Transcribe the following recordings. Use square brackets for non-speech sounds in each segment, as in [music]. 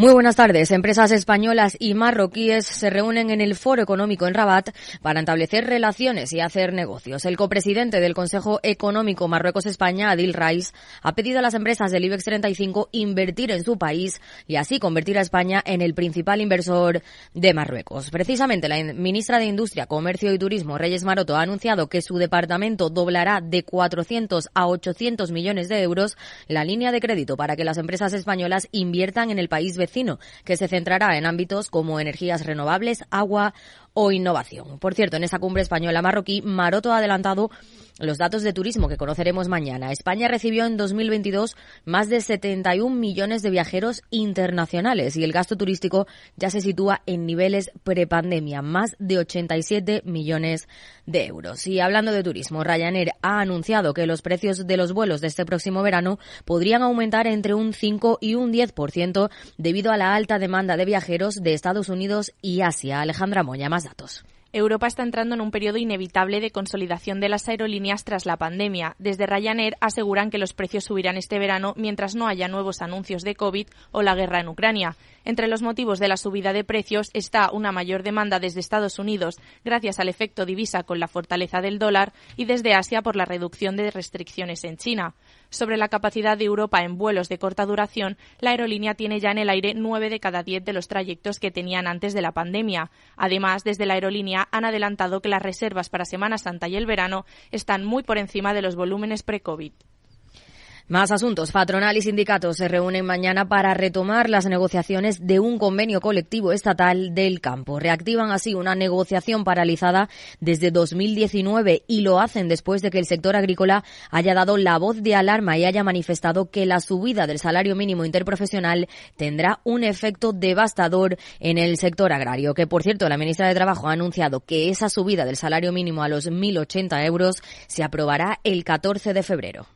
Muy buenas tardes. Empresas españolas y marroquíes se reúnen en el Foro Económico en Rabat para establecer relaciones y hacer negocios. El copresidente del Consejo Económico Marruecos-España, Adil Raiz, ha pedido a las empresas del IBEX 35 invertir en su país y así convertir a España en el principal inversor de Marruecos. Precisamente la ministra de Industria, Comercio y Turismo, Reyes Maroto, ha anunciado que su departamento doblará de 400 a 800 millones de euros la línea de crédito para que las empresas españolas inviertan en el país vecino que se centrará en ámbitos como energías renovables, agua o innovación. Por cierto, en esa cumbre española marroquí, Maroto ha adelantado los datos de turismo que conoceremos mañana. España recibió en 2022 más de 71 millones de viajeros internacionales y el gasto turístico ya se sitúa en niveles prepandemia, más de 87 millones de euros. Y hablando de turismo, Ryanair ha anunciado que los precios de los vuelos de este próximo verano podrían aumentar entre un 5 y un 10% debido a la alta demanda de viajeros de Estados Unidos y Asia. Alejandra Moya, más Europa está entrando en un periodo inevitable de consolidación de las aerolíneas tras la pandemia. Desde Ryanair aseguran que los precios subirán este verano mientras no haya nuevos anuncios de COVID o la guerra en Ucrania. Entre los motivos de la subida de precios está una mayor demanda desde Estados Unidos gracias al efecto divisa con la fortaleza del dólar y desde Asia por la reducción de restricciones en China. Sobre la capacidad de Europa en vuelos de corta duración, la aerolínea tiene ya en el aire nueve de cada diez de los trayectos que tenían antes de la pandemia. Además, desde la aerolínea han adelantado que las reservas para Semana Santa y el verano están muy por encima de los volúmenes pre-COVID. Más asuntos. Patronal y sindicatos se reúnen mañana para retomar las negociaciones de un convenio colectivo estatal del campo. Reactivan así una negociación paralizada desde 2019 y lo hacen después de que el sector agrícola haya dado la voz de alarma y haya manifestado que la subida del salario mínimo interprofesional tendrá un efecto devastador en el sector agrario. Que, por cierto, la ministra de Trabajo ha anunciado que esa subida del salario mínimo a los 1.080 euros se aprobará el 14 de febrero.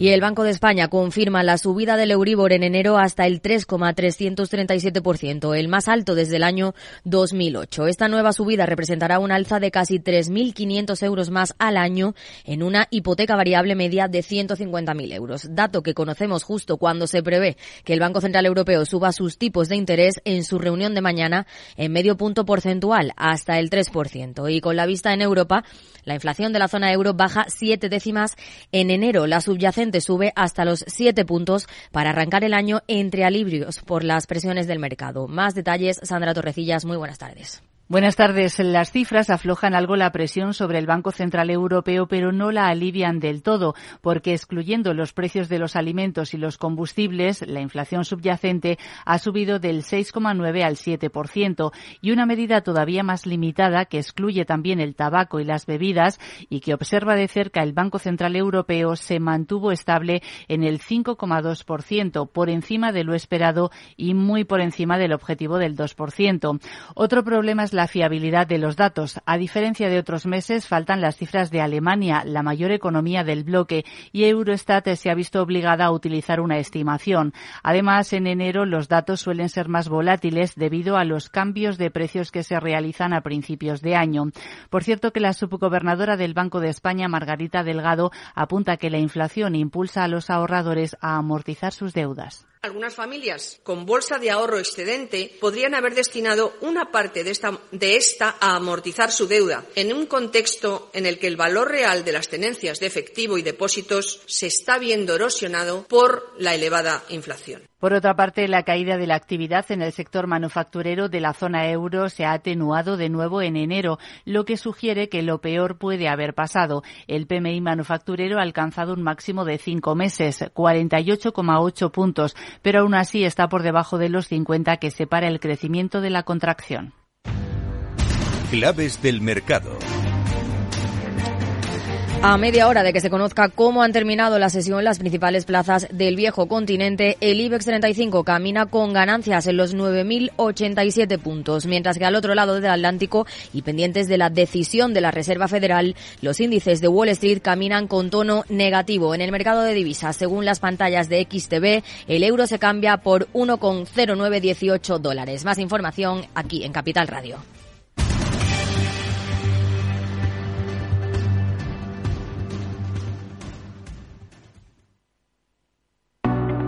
Y el Banco de España confirma la subida del Euribor en enero hasta el 3,337%, el más alto desde el año 2008. Esta nueva subida representará un alza de casi 3.500 euros más al año en una hipoteca variable media de 150.000 euros, dato que conocemos justo cuando se prevé que el Banco Central Europeo suba sus tipos de interés en su reunión de mañana en medio punto porcentual hasta el 3%. Y con la vista en Europa, la inflación de la zona euro baja siete décimas en enero. La subyacente sube hasta los siete puntos para arrancar el año entre alibrios por las presiones del mercado. Más detalles, Sandra Torrecillas. Muy buenas tardes. Buenas tardes. Las cifras aflojan algo la presión sobre el Banco Central Europeo, pero no la alivian del todo, porque excluyendo los precios de los alimentos y los combustibles, la inflación subyacente ha subido del 6,9 al 7%, y una medida todavía más limitada que excluye también el tabaco y las bebidas y que observa de cerca el Banco Central Europeo se mantuvo estable en el 5,2%, por encima de lo esperado y muy por encima del objetivo del 2%. Otro problema es la la fiabilidad de los datos. A diferencia de otros meses, faltan las cifras de Alemania, la mayor economía del bloque, y Eurostat se ha visto obligada a utilizar una estimación. Además, en enero los datos suelen ser más volátiles debido a los cambios de precios que se realizan a principios de año. Por cierto que la subgobernadora del Banco de España, Margarita Delgado, apunta que la inflación impulsa a los ahorradores a amortizar sus deudas. Algunas familias con bolsa de ahorro excedente podrían haber destinado una parte de esta, a amortizar su deuda, en un contexto en el que el valor real de las tenencias de efectivo y depósitos se está viendo erosionado por la elevada inflación. Por otra parte, la caída de la actividad en el sector manufacturero de la zona euro se ha atenuado de nuevo en enero, lo que sugiere que lo peor puede haber pasado. El PMI manufacturero ha alcanzado un máximo de cinco meses, 48,8 puntos, pero aún así está por debajo de los 50 que separa el crecimiento de la contracción. Claves del mercado. A media hora de que se conozca cómo han terminado la sesión las principales plazas del viejo continente, el IBEX 35 camina con ganancias en los 9.087 puntos, mientras que al otro lado del Atlántico y pendientes de la decisión de la Reserva Federal, los índices de Wall Street caminan con tono negativo. En el mercado de divisas, según las pantallas de XTV, el euro se cambia por 1,0918 dólares. Más información aquí en Capital Radio.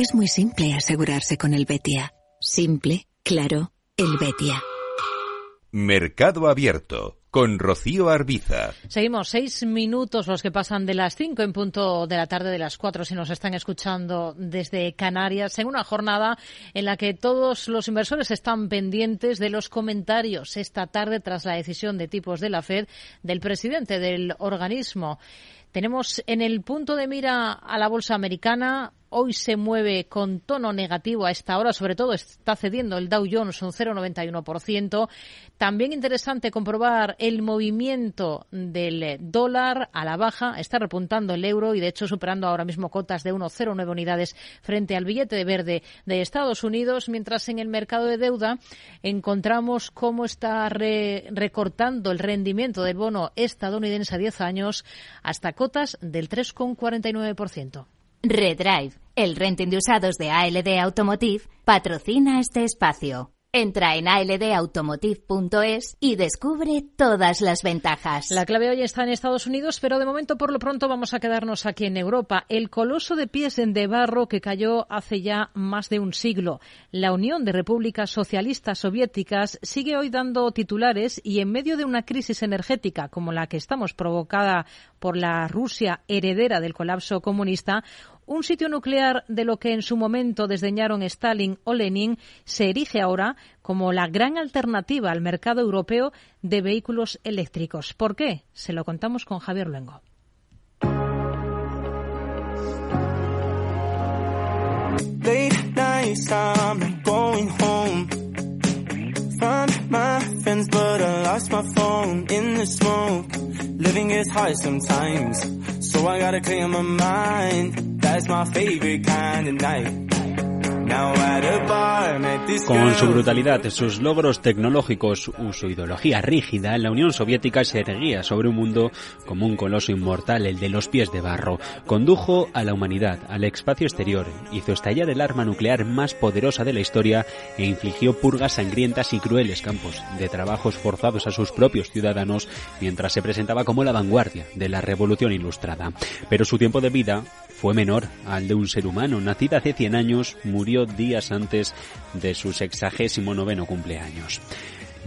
Es muy simple asegurarse con el Betia. Simple, claro, el Betia. Mercado Abierto con Rocío Arbiza. Seguimos seis minutos los que pasan de las cinco en punto de la tarde de las cuatro si nos están escuchando desde Canarias en una jornada en la que todos los inversores están pendientes de los comentarios esta tarde tras la decisión de tipos de la Fed del presidente del organismo. Tenemos en el punto de mira a la bolsa americana. Hoy se mueve con tono negativo a esta hora, sobre todo está cediendo el Dow Jones un 0,91%. También interesante comprobar el movimiento del dólar a la baja, está repuntando el euro y de hecho superando ahora mismo cotas de 1,09 unidades frente al billete de verde de Estados Unidos, mientras en el mercado de deuda encontramos cómo está recortando el rendimiento del bono estadounidense a 10 años hasta cotas del 3,49%. Redrive, el renting de usados de ALD Automotive, patrocina este espacio. Entra en aldautomotive.es y descubre todas las ventajas. La clave hoy está en Estados Unidos, pero de momento, por lo pronto, vamos a quedarnos aquí en Europa. El coloso de pies de barro que cayó hace ya más de un siglo. La Unión de Repúblicas Socialistas Soviéticas sigue hoy dando titulares y en medio de una crisis energética como la que estamos provocada por la Rusia heredera del colapso comunista, un sitio nuclear de lo que en su momento desdeñaron Stalin o Lenin se erige ahora como la gran alternativa al mercado europeo de vehículos eléctricos. ¿Por qué? Se lo contamos con Javier Luengo. my friends, but I lost my phone in the smoke. Living is hard sometimes, so I gotta clear my mind. That's my favorite kind of night. Con su brutalidad, sus logros tecnológicos, su ideología rígida, la Unión Soviética se erguía sobre un mundo como un coloso inmortal, el de los pies de barro. Condujo a la humanidad al espacio exterior, hizo estallar el arma nuclear más poderosa de la historia e infligió purgas sangrientas y crueles campos de trabajos forzados a sus propios ciudadanos mientras se presentaba como la vanguardia de la revolución ilustrada. Pero su tiempo de vida fue menor al de un ser humano. Nacida hace 100 años, murió días antes de su sexagésimo noveno cumpleaños.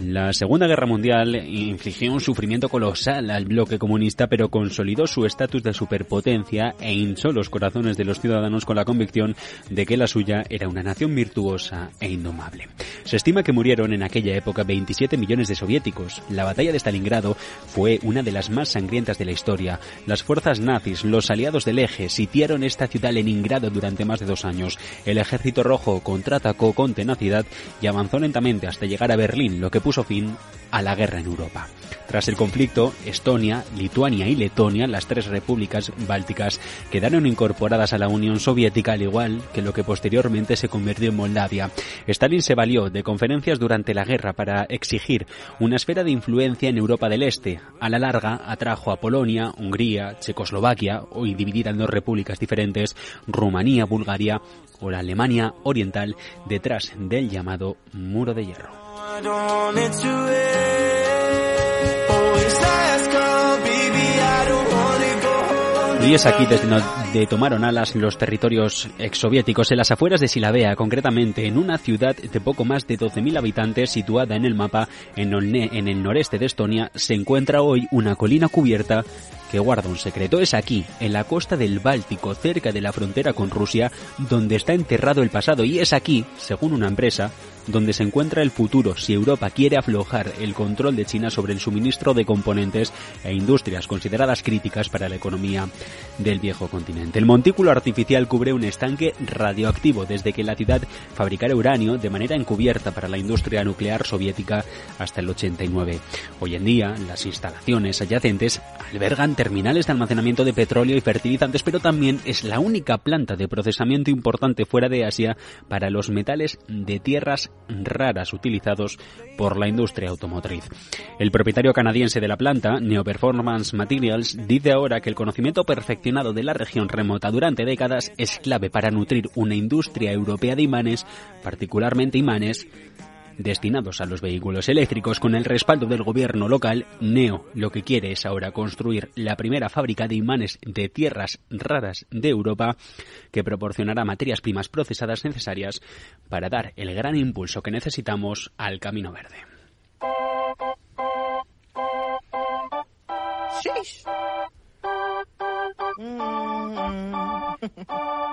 La Segunda Guerra Mundial infligió un sufrimiento colosal al bloque comunista, pero consolidó su estatus de superpotencia e hinchó los corazones de los ciudadanos con la convicción de que la suya era una nación virtuosa e indomable. Se estima que murieron en aquella época 27 millones de soviéticos. La batalla de Stalingrado fue una de las más sangrientas de la historia. Las fuerzas nazis, los aliados del eje, sitiaron esta ciudad Leningrado durante más de dos años. El ejército rojo contraatacó con tenacidad y avanzó lentamente hasta llegar a Berlín, lo que fin a la guerra en Europa. Tras el conflicto, Estonia, Lituania y Letonia, las tres repúblicas bálticas, quedaron incorporadas a la Unión Soviética al igual que lo que posteriormente se convirtió en Moldavia. Stalin se valió de conferencias durante la guerra para exigir una esfera de influencia en Europa del Este. A la larga atrajo a Polonia, Hungría, Checoslovaquia, hoy dividida en dos repúblicas diferentes, Rumanía, Bulgaria o la Alemania Oriental, detrás del llamado Muro de Hierro. Y es aquí desde donde tomaron alas los territorios exsoviéticos, en las afueras de Silabea, concretamente en una ciudad de poco más de 12.000 habitantes situada en el mapa en el noreste de Estonia, se encuentra hoy una colina cubierta que guarda un secreto. Es aquí, en la costa del Báltico, cerca de la frontera con Rusia, donde está enterrado el pasado. Y es aquí, según una empresa, donde se encuentra el futuro si Europa quiere aflojar el control de China sobre el suministro de componentes e industrias consideradas críticas para la economía del viejo continente. El montículo artificial cubre un estanque radioactivo desde que la ciudad fabricara uranio de manera encubierta para la industria nuclear soviética hasta el 89. Hoy en día, las instalaciones adyacentes albergan terminales de almacenamiento de petróleo y fertilizantes, pero también es la única planta de procesamiento importante fuera de Asia para los metales de tierras raras utilizados por la industria automotriz. El propietario canadiense de la planta, Neo Performance Materials, dice ahora que el conocimiento perfeccionado de la región remota durante décadas es clave para nutrir una industria europea de imanes, particularmente imanes destinados a los vehículos eléctricos con el respaldo del gobierno local, Neo lo que quiere es ahora construir la primera fábrica de imanes de tierras raras de Europa que proporcionará materias primas procesadas necesarias para dar el gran impulso que necesitamos al camino verde. [laughs]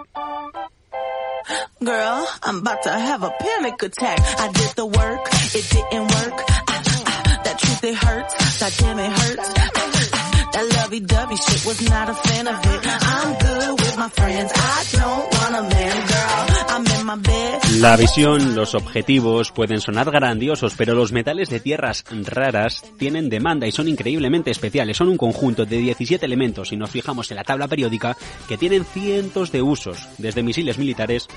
La visión, los objetivos pueden sonar grandiosos, pero los metales de tierras raras tienen demanda y son increíblemente especiales. Son un conjunto de 17 elementos, si nos fijamos en la tabla periódica, que tienen cientos de usos, desde misiles militares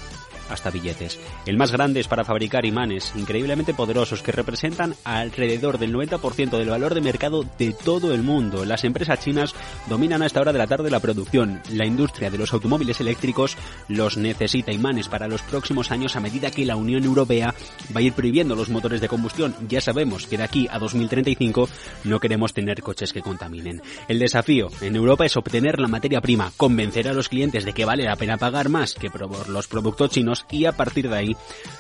hasta billetes. El más grande es para fabricar imanes increíblemente poderosos que representan alrededor del 90% del valor de mercado de todo el mundo. Las empresas chinas dominan a esta hora de la tarde la producción. La industria de los automóviles eléctricos los necesita imanes para los próximos años a medida que la Unión Europea va a ir prohibiendo los motores de combustión. Ya sabemos que de aquí a 2035 no queremos tener coches que contaminen. El desafío en Europa es obtener la materia prima, convencer a los clientes de que vale la pena pagar más que por los productos chinos y a partir de ahí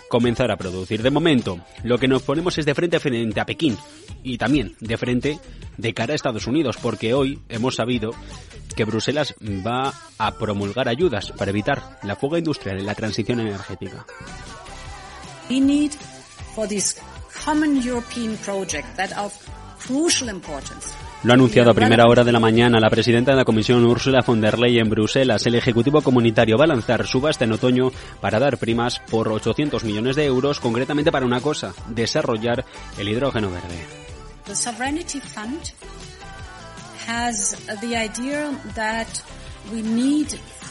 comenzar a producir. De momento, lo que nos ponemos es de frente frente a Pekín y también de frente de cara a Estados Unidos, porque hoy hemos sabido que Bruselas va a promulgar ayudas para evitar la fuga industrial en la transición energética. Lo ha anunciado a primera hora de la mañana la presidenta de la Comisión Ursula von der Leyen en Bruselas. El Ejecutivo Comunitario va a lanzar subasta en otoño para dar primas por 800 millones de euros, concretamente para una cosa, desarrollar el hidrógeno verde. The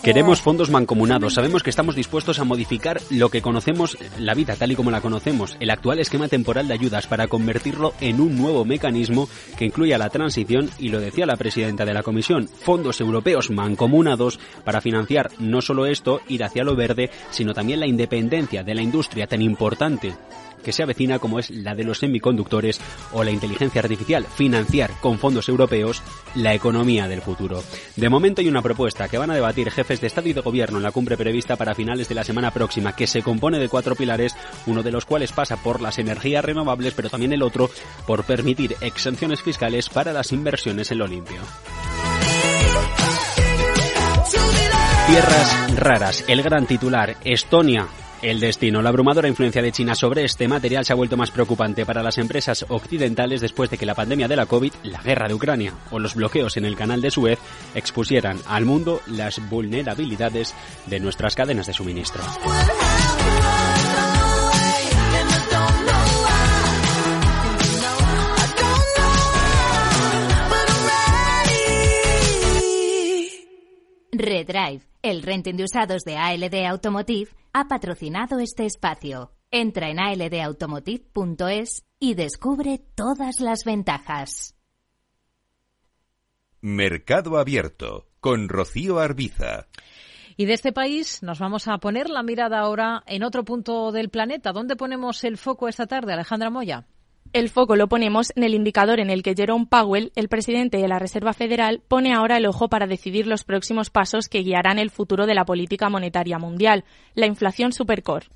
Queremos fondos mancomunados. Sabemos que estamos dispuestos a modificar lo que conocemos, la vida tal y como la conocemos, el actual esquema temporal de ayudas para convertirlo en un nuevo mecanismo que incluya la transición y lo decía la presidenta de la Comisión, fondos europeos mancomunados para financiar no solo esto, ir hacia lo verde, sino también la independencia de la industria tan importante que se avecina como es la de los semiconductores o la inteligencia artificial, financiar con fondos europeos la economía del futuro. De momento hay una propuesta que van a debatir jefes de Estado y de Gobierno en la cumbre prevista para finales de la semana próxima, que se compone de cuatro pilares, uno de los cuales pasa por las energías renovables, pero también el otro por permitir exenciones fiscales para las inversiones en lo limpio. Tierras raras, el gran titular, Estonia el destino. La abrumadora influencia de China sobre este material se ha vuelto más preocupante para las empresas occidentales después de que la pandemia de la COVID, la guerra de Ucrania o los bloqueos en el canal de Suez expusieran al mundo las vulnerabilidades de nuestras cadenas de suministro. Redrive, el renting de usados de ALD Automotive ha patrocinado este espacio. Entra en aldautomotive.es y descubre todas las ventajas. Mercado Abierto con Rocío Arbiza. Y de este país nos vamos a poner la mirada ahora en otro punto del planeta. ¿Dónde ponemos el foco esta tarde, Alejandra Moya? El foco lo ponemos en el indicador en el que Jerome Powell, el presidente de la Reserva Federal, pone ahora el ojo para decidir los próximos pasos que guiarán el futuro de la política monetaria mundial, la inflación supercore.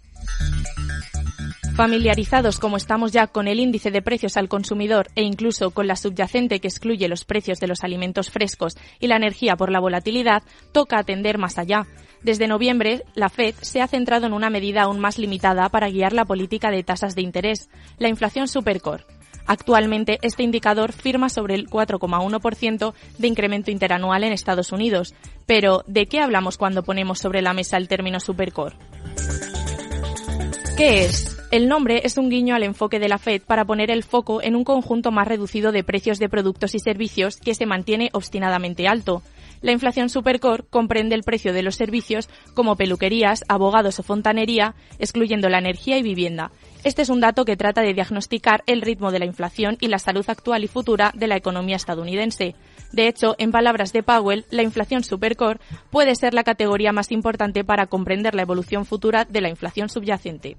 Familiarizados como estamos ya con el índice de precios al consumidor e incluso con la subyacente que excluye los precios de los alimentos frescos y la energía por la volatilidad, toca atender más allá. Desde noviembre, la Fed se ha centrado en una medida aún más limitada para guiar la política de tasas de interés, la inflación supercore. Actualmente, este indicador firma sobre el 4,1% de incremento interanual en Estados Unidos. Pero, ¿de qué hablamos cuando ponemos sobre la mesa el término supercore? ¿Qué es? El nombre es un guiño al enfoque de la Fed para poner el foco en un conjunto más reducido de precios de productos y servicios que se mantiene obstinadamente alto. La inflación supercore comprende el precio de los servicios como peluquerías, abogados o fontanería, excluyendo la energía y vivienda. Este es un dato que trata de diagnosticar el ritmo de la inflación y la salud actual y futura de la economía estadounidense. De hecho, en palabras de Powell, la inflación supercore puede ser la categoría más importante para comprender la evolución futura de la inflación subyacente.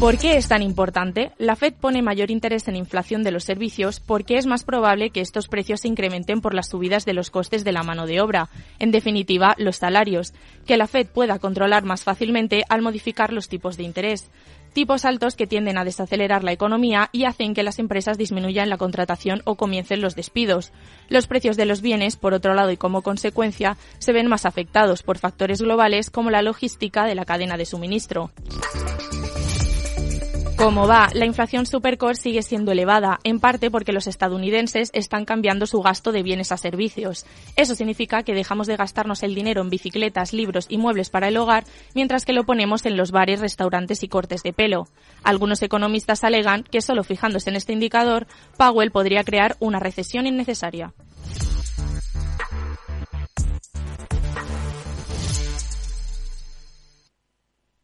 ¿Por qué es tan importante? La Fed pone mayor interés en inflación de los servicios porque es más probable que estos precios se incrementen por las subidas de los costes de la mano de obra, en definitiva, los salarios, que la Fed pueda controlar más fácilmente al modificar los tipos de interés. Tipos altos que tienden a desacelerar la economía y hacen que las empresas disminuyan la contratación o comiencen los despidos. Los precios de los bienes, por otro lado, y como consecuencia, se ven más afectados por factores globales como la logística de la cadena de suministro. Como va, la inflación supercore sigue siendo elevada, en parte porque los estadounidenses están cambiando su gasto de bienes a servicios. Eso significa que dejamos de gastarnos el dinero en bicicletas, libros y muebles para el hogar, mientras que lo ponemos en los bares, restaurantes y cortes de pelo. Algunos economistas alegan que solo fijándose en este indicador, Powell podría crear una recesión innecesaria.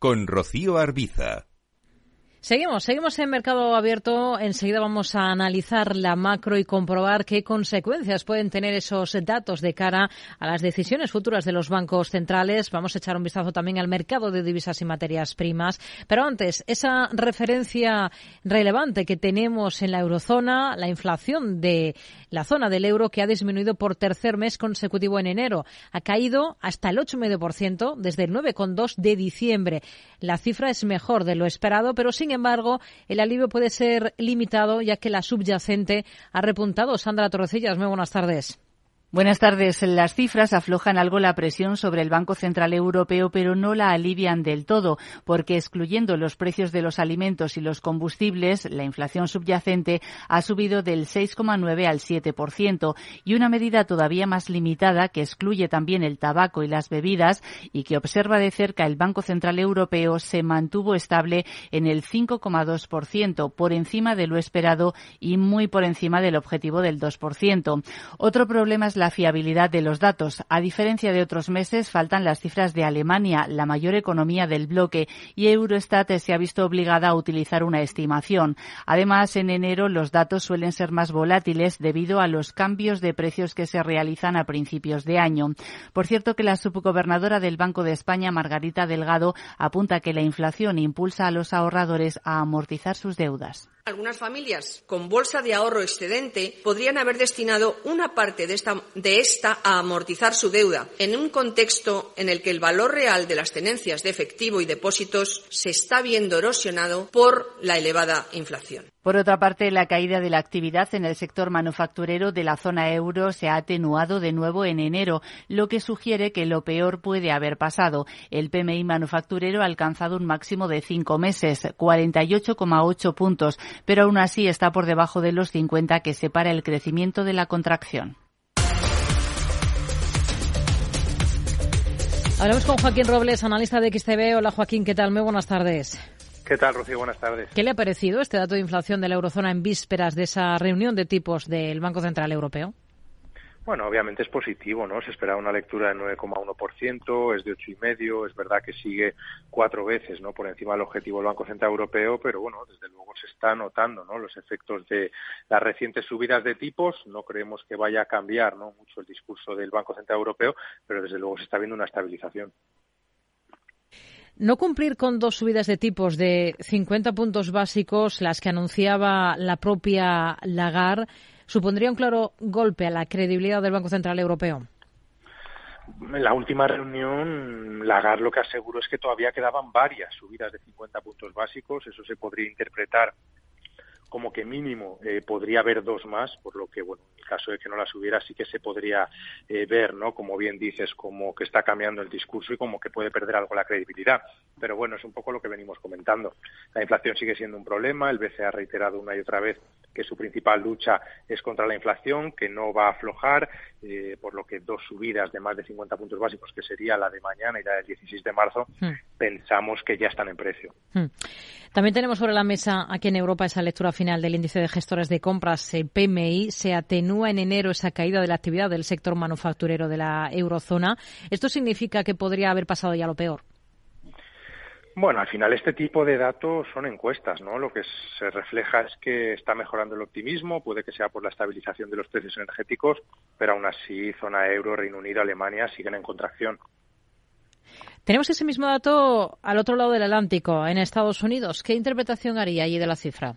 con Rocío Arbiza. Seguimos, seguimos en mercado abierto. Enseguida vamos a analizar la macro y comprobar qué consecuencias pueden tener esos datos de cara a las decisiones futuras de los bancos centrales. Vamos a echar un vistazo también al mercado de divisas y materias primas. Pero antes, esa referencia relevante que tenemos en la eurozona, la inflación de la zona del euro que ha disminuido por tercer mes consecutivo en enero. Ha caído hasta el 8,5% desde el 9,2 de diciembre. La cifra es mejor de lo esperado, pero sin embargo, el alivio puede ser limitado ya que la subyacente ha repuntado. Sandra Torrecillas, muy buenas tardes. Buenas tardes. Las cifras aflojan algo la presión sobre el Banco Central Europeo, pero no la alivian del todo, porque excluyendo los precios de los alimentos y los combustibles, la inflación subyacente ha subido del 6,9 al 7%, y una medida todavía más limitada que excluye también el tabaco y las bebidas y que observa de cerca el Banco Central Europeo se mantuvo estable en el 5,2%, por encima de lo esperado y muy por encima del objetivo del 2%. Otro problema es la fiabilidad de los datos. A diferencia de otros meses, faltan las cifras de Alemania, la mayor economía del bloque, y Eurostat se ha visto obligada a utilizar una estimación. Además, en enero los datos suelen ser más volátiles debido a los cambios de precios que se realizan a principios de año. Por cierto, que la subgobernadora del Banco de España, Margarita Delgado, apunta que la inflación impulsa a los ahorradores a amortizar sus deudas. Algunas familias con bolsa de ahorro excedente podrían haber destinado una parte de esta, a amortizar su deuda, en un contexto en el que el valor real de las tenencias de efectivo y depósitos se está viendo erosionado por la elevada inflación. Por otra parte, la caída de la actividad en el sector manufacturero de la zona euro se ha atenuado de nuevo en enero, lo que sugiere que lo peor puede haber pasado. El PMI manufacturero ha alcanzado un máximo de cinco meses, 48,8 puntos, pero aún así está por debajo de los 50 que separa el crecimiento de la contracción. Hablamos con Joaquín Robles, analista de XTV. Hola Joaquín, ¿qué tal? Muy buenas tardes. ¿Qué tal, Rocío? Buenas tardes. ¿Qué le ha parecido este dato de inflación de la eurozona en vísperas de esa reunión de tipos del Banco Central Europeo? Bueno, obviamente es positivo, ¿no? Se esperaba una lectura de 9,1%, es de 8,5%, es verdad que sigue cuatro veces, ¿no? Por encima del objetivo del Banco Central Europeo, pero bueno, desde luego se está notando, ¿no? Los efectos de las recientes subidas de tipos. No creemos que vaya a cambiar, ¿no? Mucho el discurso del Banco Central Europeo, pero desde luego se está viendo una estabilización. No cumplir con dos subidas de tipos de 50 puntos básicos, las que anunciaba la propia Lagarde, supondría un claro golpe a la credibilidad del Banco Central Europeo. En la última reunión, Lagarde lo que aseguró es que todavía quedaban varias subidas de 50 puntos básicos. Eso se podría interpretar como que mínimo eh, podría haber dos más, por lo que, bueno, en caso de que no las hubiera, sí que se podría eh, ver, ¿no? Como bien dices, como que está cambiando el discurso y como que puede perder algo la credibilidad. Pero bueno, es un poco lo que venimos comentando. La inflación sigue siendo un problema, el BCE ha reiterado una y otra vez que su principal lucha es contra la inflación, que no va a aflojar, eh, por lo que dos subidas de más de 50 puntos básicos, que sería la de mañana y la del 16 de marzo, hmm. pensamos que ya están en precio. Hmm. También tenemos sobre la mesa aquí en Europa esa lectura final del índice de gestores de compras, el PMI. Se atenúa en enero esa caída de la actividad del sector manufacturero de la eurozona. ¿Esto significa que podría haber pasado ya lo peor? Bueno, al final este tipo de datos son encuestas, ¿no? Lo que se refleja es que está mejorando el optimismo, puede que sea por la estabilización de los precios energéticos, pero aún así zona euro, Reino Unido, Alemania siguen en contracción. Tenemos ese mismo dato al otro lado del Atlántico, en Estados Unidos. ¿Qué interpretación haría allí de la cifra?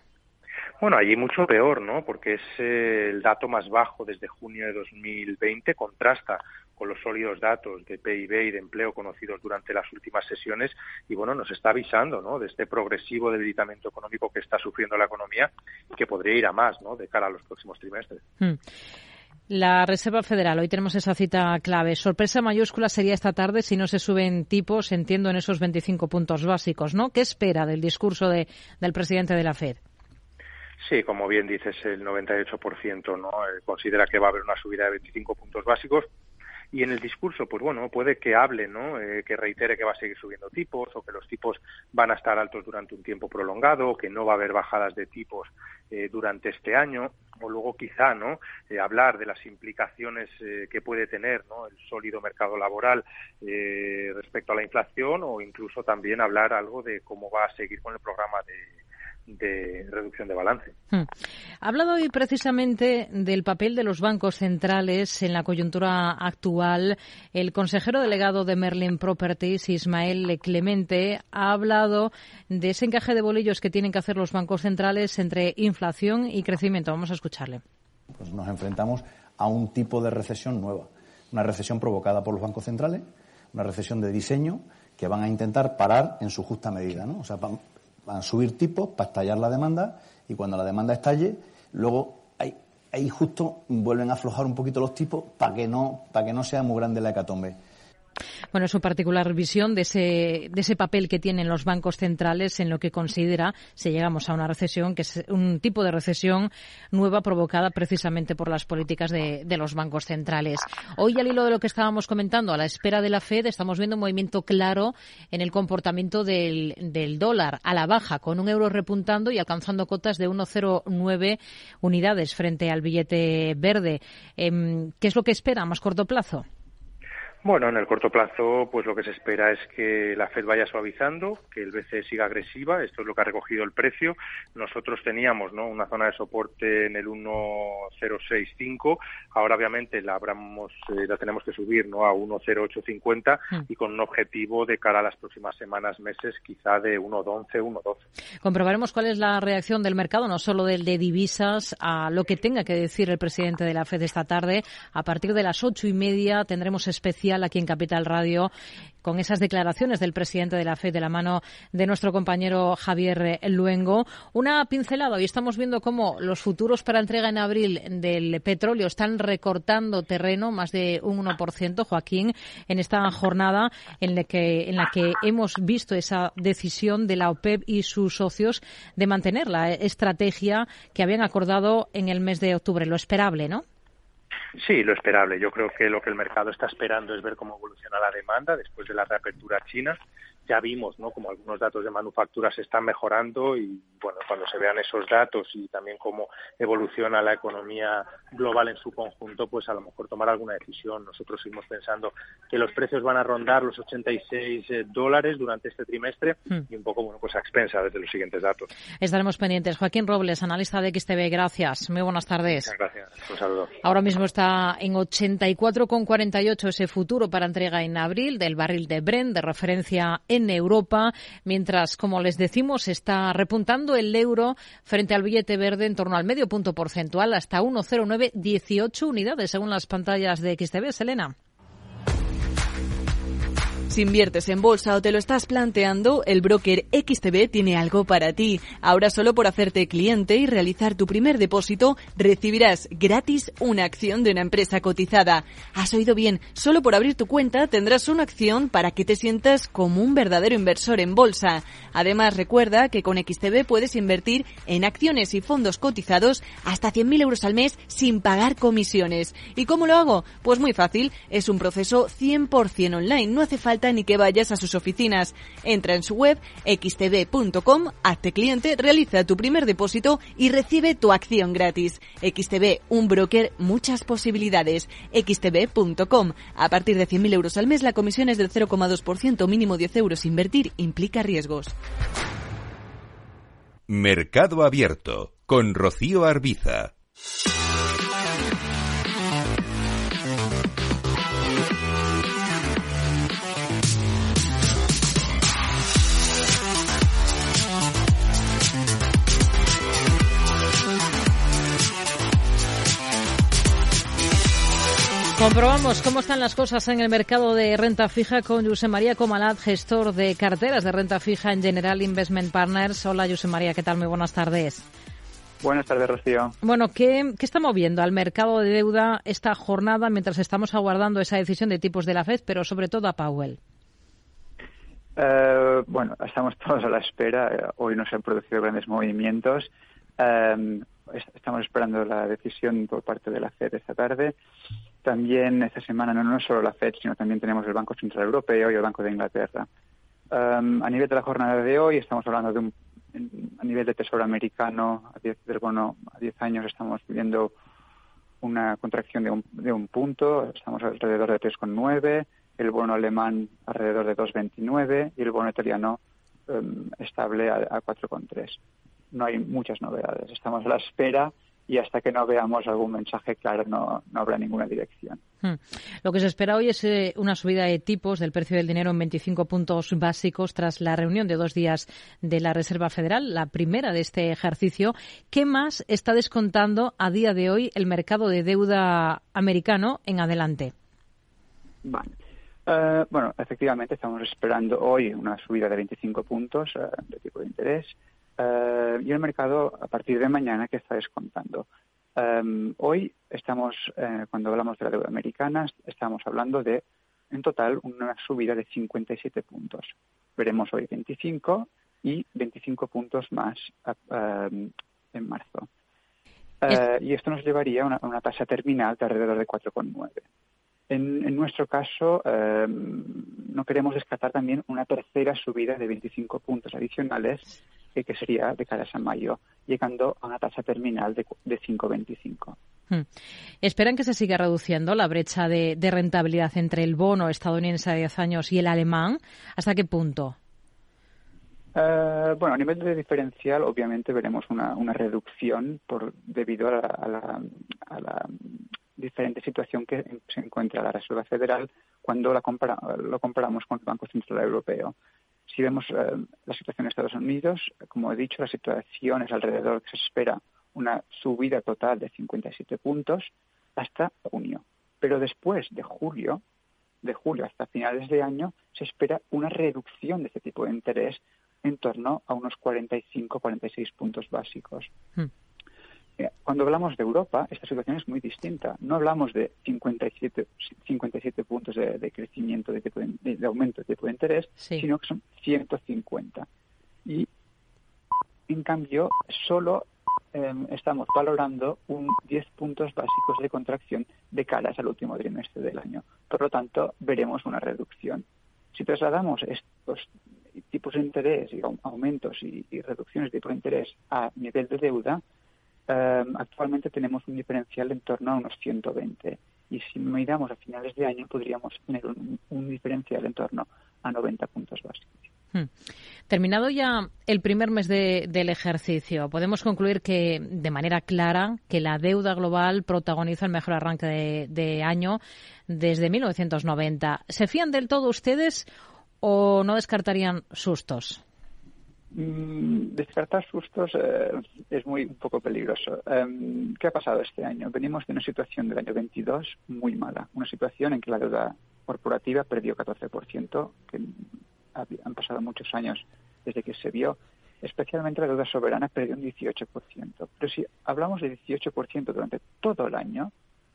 Bueno, allí mucho peor, ¿no? Porque es eh, el dato más bajo desde junio de 2020, contrasta con los sólidos datos de PIB y de empleo conocidos durante las últimas sesiones y bueno, nos está avisando, ¿no? De este progresivo debilitamiento económico que está sufriendo la economía y que podría ir a más, ¿no? De cara a los próximos trimestres. Hmm. La Reserva Federal, hoy tenemos esa cita clave. Sorpresa mayúscula sería esta tarde si no se suben tipos, entiendo, en esos 25 puntos básicos, ¿no? ¿Qué espera del discurso de, del presidente de la Fed? Sí, como bien dices, el 98% no eh, considera que va a haber una subida de 25 puntos básicos y en el discurso, pues bueno, puede que hable, ¿no? Eh, que reitere que va a seguir subiendo tipos o que los tipos van a estar altos durante un tiempo prolongado, que no va a haber bajadas de tipos eh, durante este año, o luego quizá, ¿no? Eh, hablar de las implicaciones que puede tener, ¿no? El sólido mercado laboral respecto a la inflación, o incluso también hablar algo de cómo va a seguir con el programa de de reducción de balance. Hmm. Ha hablado hoy precisamente del papel de los bancos centrales en la coyuntura actual. El consejero delegado de Merlin Properties, Ismael Clemente, ha hablado de ese encaje de bolillos que tienen que hacer los bancos centrales entre inflación y crecimiento. Vamos a escucharle. Pues nos enfrentamos a un tipo de recesión nueva, una recesión provocada por los bancos centrales, una recesión de diseño que van a intentar parar en su justa medida, ¿no? O sea, van a subir tipos para estallar la demanda y cuando la demanda estalle, luego ahí, justo vuelven a aflojar un poquito los tipos para que no, para que no sea muy grande la hecatombe. Bueno, su particular visión de ese, de ese papel que tienen los bancos centrales en lo que considera, si llegamos a una recesión, que es un tipo de recesión nueva provocada precisamente por las políticas de, de los bancos centrales. Hoy, al hilo de lo que estábamos comentando, a la espera de la Fed, estamos viendo un movimiento claro en el comportamiento del, del dólar a la baja, con un euro repuntando y alcanzando cotas de 1,09 unidades frente al billete verde. Em, ¿Qué es lo que espera a más corto plazo? Bueno, en el corto plazo, pues lo que se espera es que la Fed vaya suavizando, que el BCE siga agresiva. Esto es lo que ha recogido el precio. Nosotros teníamos, ¿no? Una zona de soporte en el 1.065. Ahora, obviamente, la abramos, eh, la tenemos que subir, ¿no? A 1.0850 mm. y con un objetivo de cara a las próximas semanas, meses, quizá de 1.11, 1.12. Comprobaremos cuál es la reacción del mercado, no solo del de divisas, a lo que tenga que decir el presidente de la Fed esta tarde. A partir de las ocho y media tendremos especial aquí en Capital Radio con esas declaraciones del presidente de la FED de la mano de nuestro compañero Javier Luengo. Una pincelada. Hoy estamos viendo cómo los futuros para entrega en abril del petróleo están recortando terreno, más de un 1%, Joaquín, en esta jornada en la que, en la que hemos visto esa decisión de la OPEP y sus socios de mantener la estrategia que habían acordado en el mes de octubre. Lo esperable, ¿no? Sí, lo esperable. Yo creo que lo que el mercado está esperando es ver cómo evoluciona la demanda después de la reapertura china ya vimos ¿no? como algunos datos de manufactura se están mejorando y bueno cuando se vean esos datos y también cómo evoluciona la economía global en su conjunto pues a lo mejor tomar alguna decisión. Nosotros seguimos pensando que los precios van a rondar los 86 eh, dólares durante este trimestre hmm. y un poco bueno pues a expensa desde los siguientes datos. Estaremos pendientes. Joaquín Robles analista de XTV gracias. Muy buenas tardes. Muchas gracias. Un saludo. Ahora mismo está en 84,48 ese futuro para entrega en abril del barril de Brent de referencia en Europa, mientras, como les decimos, está repuntando el euro frente al billete verde en torno al medio punto porcentual hasta 1,0918 unidades, según las pantallas de XTV. Selena. Si inviertes en bolsa o te lo estás planteando, el broker XTB tiene algo para ti. Ahora solo por hacerte cliente y realizar tu primer depósito, recibirás gratis una acción de una empresa cotizada. Has oído bien, solo por abrir tu cuenta tendrás una acción para que te sientas como un verdadero inversor en bolsa. Además, recuerda que con XTB puedes invertir en acciones y fondos cotizados hasta 100.000 euros al mes sin pagar comisiones. ¿Y cómo lo hago? Pues muy fácil, es un proceso 100% online, no hace falta ni que vayas a sus oficinas. Entra en su web xtb.com, hazte cliente, realiza tu primer depósito y recibe tu acción gratis. XTB, un broker, muchas posibilidades. xtb.com. A partir de 100.000 euros al mes la comisión es del 0,2%, mínimo 10 euros. Invertir implica riesgos. Mercado Abierto con Rocío Arbiza. Comprobamos cómo están las cosas en el mercado de renta fija con José María Comalat, gestor de carteras de renta fija en General Investment Partners. Hola, José María, ¿qué tal? Muy buenas tardes. Buenas tardes, Rocío. Bueno, ¿qué, está moviendo al mercado de deuda esta jornada mientras estamos aguardando esa decisión de tipos de la FED, pero sobre todo a Powell? Eh, bueno, estamos todos a la espera. Hoy no se han producido grandes movimientos. Eh, estamos esperando la decisión por parte de la FED esta tarde. También esta semana no, no solo la FED, sino también tenemos el Banco Central Europeo y el Banco de Inglaterra. Um, a nivel de la jornada de hoy estamos hablando de un a nivel de tesoro americano a 10, del bono a 10 años estamos viendo una contracción de un, de un punto, estamos alrededor de 3,9, el bono alemán alrededor de 2,29 y el bono italiano um, estable a, a 4,3. No hay muchas novedades, estamos a la espera y hasta que no veamos algún mensaje claro no, no habrá ninguna dirección. Hmm. Lo que se espera hoy es eh, una subida de tipos del precio del dinero en 25 puntos básicos tras la reunión de dos días de la Reserva Federal, la primera de este ejercicio. ¿Qué más está descontando a día de hoy el mercado de deuda americano en adelante? Eh, bueno, efectivamente estamos esperando hoy una subida de 25 puntos eh, de tipo de interés. Eh, y el mercado a partir de mañana que está descontando. Em, hoy estamos, eh, cuando hablamos de la deuda americana, estamos hablando de En total, una subida de 57 puntos. Veremos hoy 25 y 25 puntos más en marzo. Eh, y esto nos llevaría a una, tasa terminal de alrededor de 4,9. En, en, nuestro caso, eh, no queremos descartar también una tercera subida de 25 puntos adicionales, que sería de cara a mayo, llegando a una tasa terminal de, de 5,25. Hmm. ¿Esperan que se siga reduciendo la brecha de, de, rentabilidad entre el bono estadounidense a 10 años y el alemán? ¿Hasta qué punto? Eh, bueno, a nivel de diferencial, obviamente veremos una, una reducción por, debido a la, a, la, diferente situación que se encuentra la Reserva Federal cuando la lo comparamos con el Banco Central Europeo. Si vemos eh, la situación en Estados Unidos, como he dicho, la situación es alrededor que se espera una subida total de 57 puntos hasta junio. Pero después de julio, de julio hasta finales de año, se espera una reducción de este tipo de interés en torno a unos 45-46 puntos básicos. Hmm. Eh, cuando hablamos de Europa, esta situación es muy distinta. No hablamos de 57, 57 puntos de, crecimiento, de, de, aumento de tipo de interés, sino que son 150. Y, en cambio, solo em, estamos valorando un 10 puntos básicos de contracción de caras al último trimestre del año. Por lo tanto, veremos una reducción. Si trasladamos estos tipos de interés y aumentos y, reducciones de tipo de interés a nivel de deuda, em, actualmente tenemos un diferencial en torno a unos 120. Y si miramos a finales de año, podríamos tener un, diferencial en torno a 90 puntos básicos. Hmm. Terminado ya el primer mes del ejercicio, podemos concluir que de manera clara que la deuda global protagoniza el mejor arranque de, de año desde 1990. ¿Se fían del todo ustedes o no descartarían sustos? Mm, descartar sustos eh, es muy un poco peligroso. Em, ¿Qué ha pasado este año? Venimos de una situación del año 22 muy mala, una situación en que la deuda corporativa perdió 14%, que han pasado muchos años desde que se vio, especialmente la deuda soberana perdió un 18%. Pero si hablamos de 18% durante todo el año,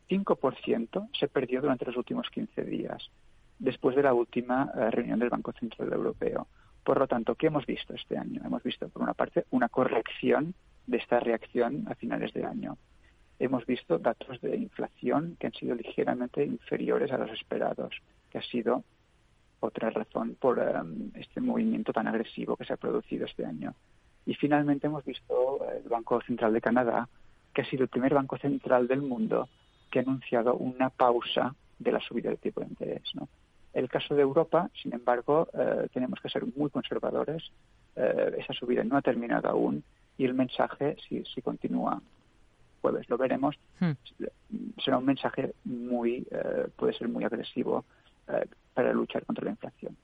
5% se perdió durante los últimos 15 días después de la última eh, reunión del Banco Central Europeo. Por lo tanto, ¿qué hemos visto este año? Hemos visto, por una parte, una corrección de esta reacción a finales de año. Hemos visto datos de inflación que han sido ligeramente inferiores a los esperados, que ha sido otra razón por em, este movimiento tan agresivo que se ha producido este año. Y finalmente hemos visto el Banco Central de Canadá, que ha sido el primer banco central del mundo que ha anunciado una pausa de la subida de tipo de interés. ¿no? El caso de Europa, sin embargo, eh, tenemos que ser muy conservadores. Eh, esa subida no ha terminado aún y el mensaje, si, si continúa jueves, lo veremos, hmm. será un mensaje muy, eh, puede ser muy agresivo para luchar contra la inflación.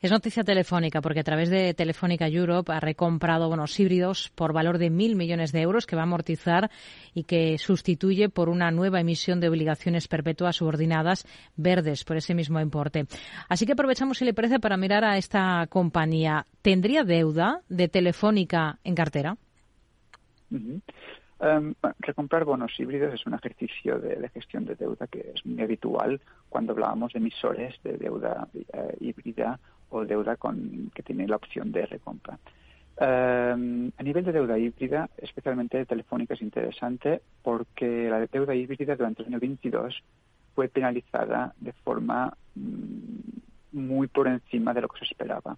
Es noticia telefónica porque a través de Telefónica Europe ha recomprado bonos híbridos por valor de mil millones de euros que va a amortizar y que sustituye por una nueva emisión de obligaciones perpetuas subordinadas verdes por ese mismo importe. Así que aprovechamos, si le parece, para mirar a esta compañía. ¿Tendría deuda de Telefónica en cartera? Um, recomprar bonos híbridos es un ejercicio de, gestión de deuda que es muy habitual cuando hablábamos de emisores de deuda eh, híbrida o deuda con, que tiene la opción de recompra. Um, a nivel de deuda híbrida, especialmente telefónica, es interesante porque la deuda híbrida durante el año 22 fue penalizada de forma mm, muy por encima de lo que se esperaba.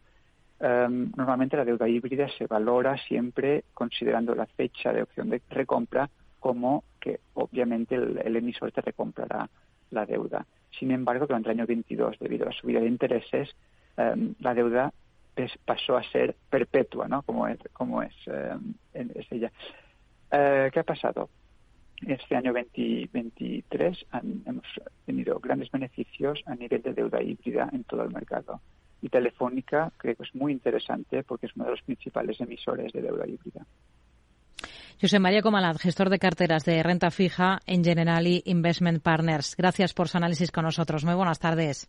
Em, normalmente la deuda híbrida se valora siempre considerando la fecha de opción de recompra como que obviamente el, emisor te recomprará la deuda. Sin embargo, durante el año 22, debido a la subida de intereses, em, la deuda pasó a ser perpetua, ¿no? Como es, como es, em, ella. Eh, ¿Qué ha pasado? Este año 2023 hemos tenido grandes beneficios a nivel de deuda híbrida en todo el mercado y Telefónica creo que es muy interesante porque es uno de los principales emisores de deuda híbrida. José María Comalat, gestor de carteras de renta fija en Generali Investment Partners. Gracias por su análisis con nosotros. Muy buenas tardes.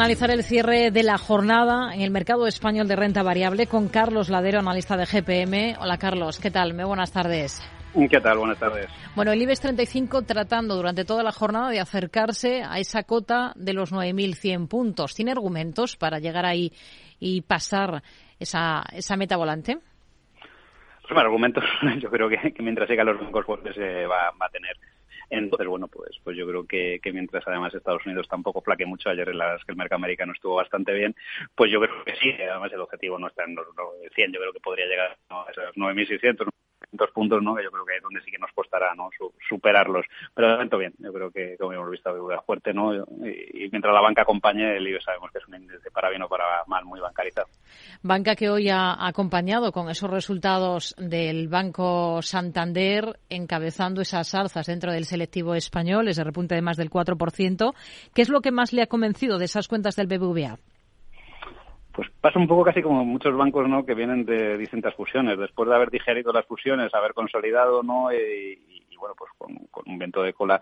Analizar el cierre de la jornada en el mercado español de renta variable con Carlos Ladero, analista de GPM. Hola Carlos, ¿qué tal? Muy buenas tardes. ¿Qué tal? Buenas tardes. Bueno, el IBEX 35 tratando durante toda la jornada de acercarse a esa cota de los 9.100 puntos. ¿Tiene argumentos para llegar ahí y pasar esa, esa meta volante? Pues, argumentos [laughs] yo creo que, mientras sigan los bancos fuertes se va, va a tener. Entonces, bueno, pues, pues yo creo que, que mientras además Estados Unidos tampoco flaque mucho, ayer en las que el mercado americano estuvo bastante bien, pues yo creo que sí, además el objetivo no está en los 100, yo creo que podría llegar a esos 9.600, dos puntos, ¿no? Que yo creo que es donde sí que nos costará, superarlos. Pero de momento bien, yo creo que como hemos visto fuerte, ¿no? Y, mientras la banca acompañe, el IBE sabemos que es un índice para bien o para mal muy bancarizado. Banca que hoy ha acompañado con esos resultados del Banco Santander encabezando esas alzas dentro del selectivo español, ese repunte de más del 4%. ¿Qué es lo que más le ha convencido de esas cuentas del BBVA? Pues pasa un poco casi como muchos bancos no que vienen de distintas fusiones. Después de haber digerido las fusiones haber consolidado no y, bueno, pues con, un viento de cola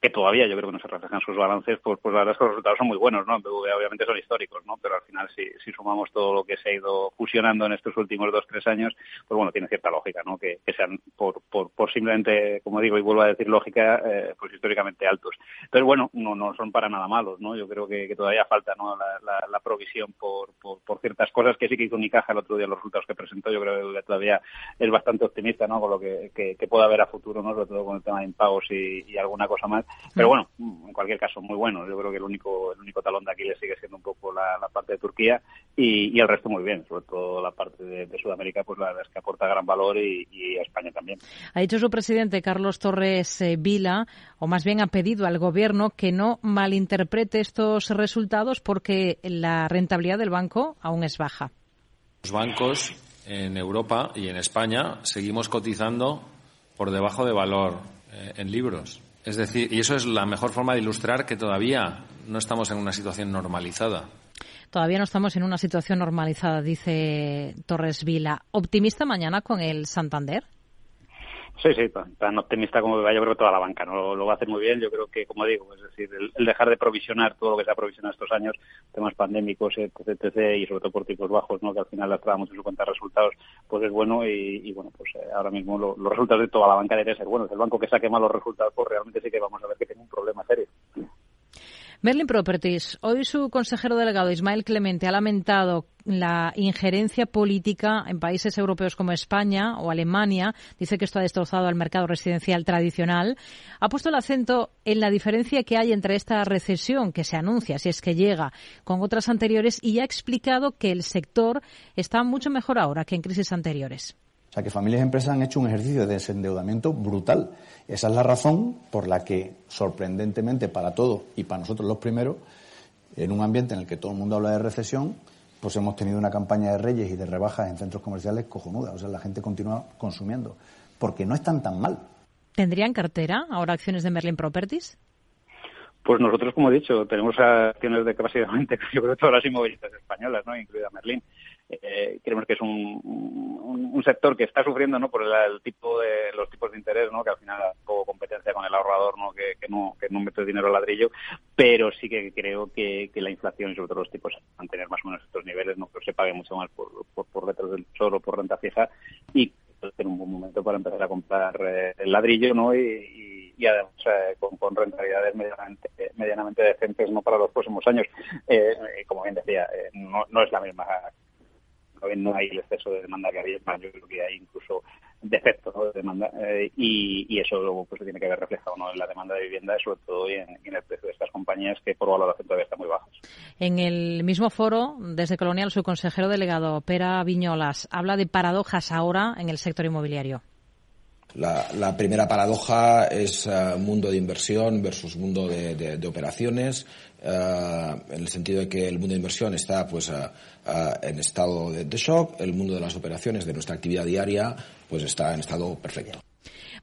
que todavía yo creo que no se reflejan sus balances, pues, pues la verdad es que los resultados son muy buenos, ¿no? Obviamente son históricos, ¿no? Pero al final si, si sumamos todo lo que se ha ido fusionando en estos últimos dos, tres años, pues bueno, tiene cierta lógica, ¿no? Que, sean por, por, por, simplemente, como digo y vuelvo a decir lógica, eh, pues históricamente altos. Pero bueno, no, no son para nada malos, ¿no? Yo creo que, todavía falta, ¿no? La, la, provisión por, por, ciertas cosas que sí que hizo Unicaja el otro día los resultados que presentó. Yo creo que todavía es bastante optimista, ¿no? Con lo que, que, que pueda haber a futuro, ¿no? Sobre todo con el tema de impagos y, alguna cosa más. Pero bueno, en cualquier caso, muy bueno. Yo creo que el único el único talón de aquí le sigue siendo un poco la, parte de Turquía y, el resto muy bien. Sobre todo la parte de, Sudamérica, pues la verdad es que aporta gran valor y, España también. Ha dicho su presidente, Carlos Torres eh, Vila, o más bien ha pedido al Gobierno que no malinterprete estos resultados porque la rentabilidad del banco aún es baja. Los bancos en Europa y en España seguimos cotizando por debajo de valor eh, en libros. Es decir, y eso es la mejor forma de ilustrar que todavía no estamos en una situación normalizada. Todavía no estamos en una situación normalizada, dice Torres Vila. ¿Optimista mañana con el Santander? Sí, sí, tan, optimista como va, yo creo que toda la banca ¿no? lo, va a hacer muy bien. Yo creo que, como digo, es decir, el, dejar de provisionar todo lo que se ha provisionado estos años, temas pandémicos, etc, y sobre todo por tipos bajos, ¿no? que al final lastra en su cuenta de resultados, pues es bueno y, bueno, pues eh, ahora mismo los resultados de toda la banca deben ser buenos. El banco que saque malos resultados, pues realmente sí que vamos a ver que tiene un problema serio. Merlin Properties. Hoy su consejero delegado Ismael Clemente ha lamentado la injerencia política en países europeos como España o Alemania. Dice que esto ha destrozado al mercado residencial tradicional. Ha puesto el acento en la diferencia que hay entre esta recesión que se anuncia, si es que llega, con otras anteriores y ha explicado que el sector está mucho mejor ahora que en crisis anteriores. O sea, que familias y empresas han hecho un ejercicio de desendeudamiento brutal. Esa es la razón por la que, sorprendentemente para todos y para nosotros los primeros, en un ambiente en el que todo el mundo habla de recesión, pues hemos tenido una campaña de reyes y de rebajas en centros comerciales cojonuda. O sea, la gente continúa consumiendo. Porque no están tan mal. ¿Tendrían cartera ahora acciones de Merlin Properties? Pues nosotros, como he dicho, tenemos acciones de básicamente, [laughs] yo creo, todas las inmobiliarias españolas, ¿no? incluida Merlin. Eh, creemos que es un, un, sector que está sufriendo no por el, tipo de los tipos de interés no que al final poco competencia con el ahorrador no que, no que no mete dinero al ladrillo pero sí que creo que, la inflación y sobre todo los tipos mantener más o menos estos niveles no que se pague mucho más por, por, por letras del tesoro por renta fija y es un buen momento para empezar a comprar eh, el ladrillo no y, además eh, con, con, rentabilidades medianamente, medianamente decentes no para los próximos años. Eh, como bien decía, no, no es la misma no hay el exceso de demanda que había, yo creo que hay incluso defectos de demanda eh, y, eso luego pues tiene que ver reflejado ¿no? en la demanda de vivienda y sobre todo en, en, el precio de estas compañías que por valoración todavía están muy bajos. En el mismo foro, desde Colonial, su consejero delegado, Pera Viñolas, habla de paradojas ahora en el sector inmobiliario. La, primera paradoja es uh, mundo de inversión versus mundo de, operaciones, uh, en el sentido de que el mundo de inversión está pues uh, en estado de, shock, el mundo de las operaciones de nuestra actividad diaria pues está en estado perfecto.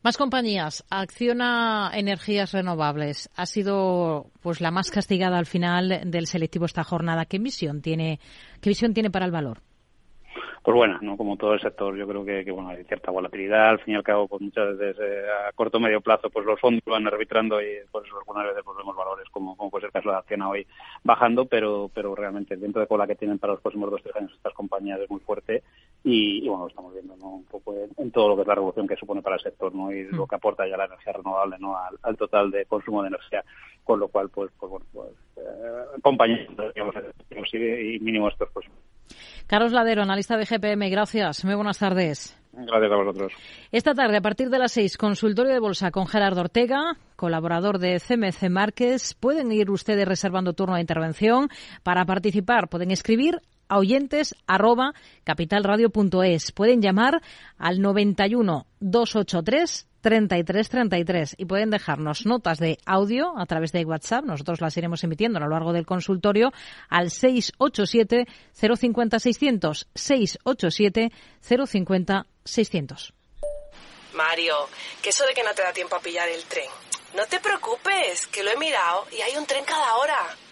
Más compañías. Acciona Energías Renovables. Ha sido pues la más castigada al final del selectivo esta jornada. ¿Qué visión tiene, qué visión tiene para el valor? Pues buena, ¿no? Como todo el sector, yo creo que, bueno, hay cierta volatilidad, al fin y al cabo, pues muchas veces eh, a corto o medio plazo, pues los fondos van arbitrando y por eso algunas veces pues vemos valores como, como puede ser el caso de Acciona hoy bajando, pero, pero realmente el viento de cola que tienen para los próximos dos o tres años estas compañías es muy fuerte y, bueno, lo estamos viendo ¿no? un poco en, todo lo que es la revolución que supone para el sector, ¿no? Y lo mm. que aporta ya la energía renovable, ¿no? Al, total de consumo de energía, con lo cual, pues, pues bueno, pues eh, compañías, digamos, y mínimo estos pues Carlos Ladero, analista de GPM, gracias. Muy buenas tardes. Gracias a vosotros. Esta tarde, a partir de las seis, consultorio de bolsa con Gerardo Ortega, colaborador de CMC Márquez. Pueden ir ustedes reservando turno de intervención. Para participar, pueden escribir a oyentes arroba capitalradio.es. Pueden llamar al 91 283 3333 y pueden dejarnos notas de audio a través de WhatsApp. Nosotros las iremos emitiendo a lo largo del consultorio al 687 050 600 687 050 600. Mario, que eso de que no te da tiempo a pillar el tren. No te preocupes, que lo he mirado y hay un tren cada hora.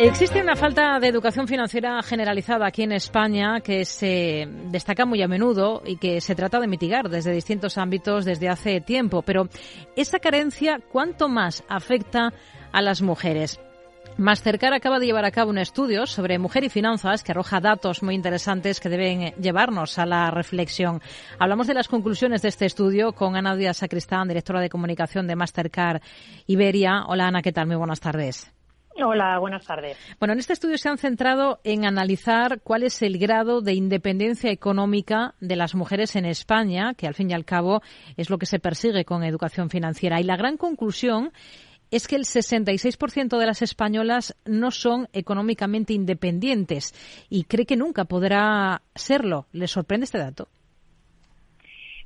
Existe una falta de educación financiera generalizada aquí en España que se destaca muy a menudo y que se trata de mitigar desde distintos ámbitos desde hace tiempo. Pero esa carencia, ¿cuánto más afecta a las mujeres? Mastercard acaba de llevar a cabo un estudio sobre mujer y finanzas que arroja datos muy interesantes que deben llevarnos a la reflexión. Hablamos de las conclusiones de este estudio con Ana Díaz Sacristán, directora de comunicación de Mastercard Iberia. Hola Ana, ¿qué tal? Muy buenas tardes. Hola, buenas tardes. Bueno, en este estudio se han centrado en analizar cuál es el grado de independencia económica de las mujeres en España, que al fin y al cabo es lo que se persigue con educación financiera. Y la gran conclusión es que el 66% de las españolas no son económicamente independientes y cree que nunca podrá serlo. ¿Le sorprende este dato?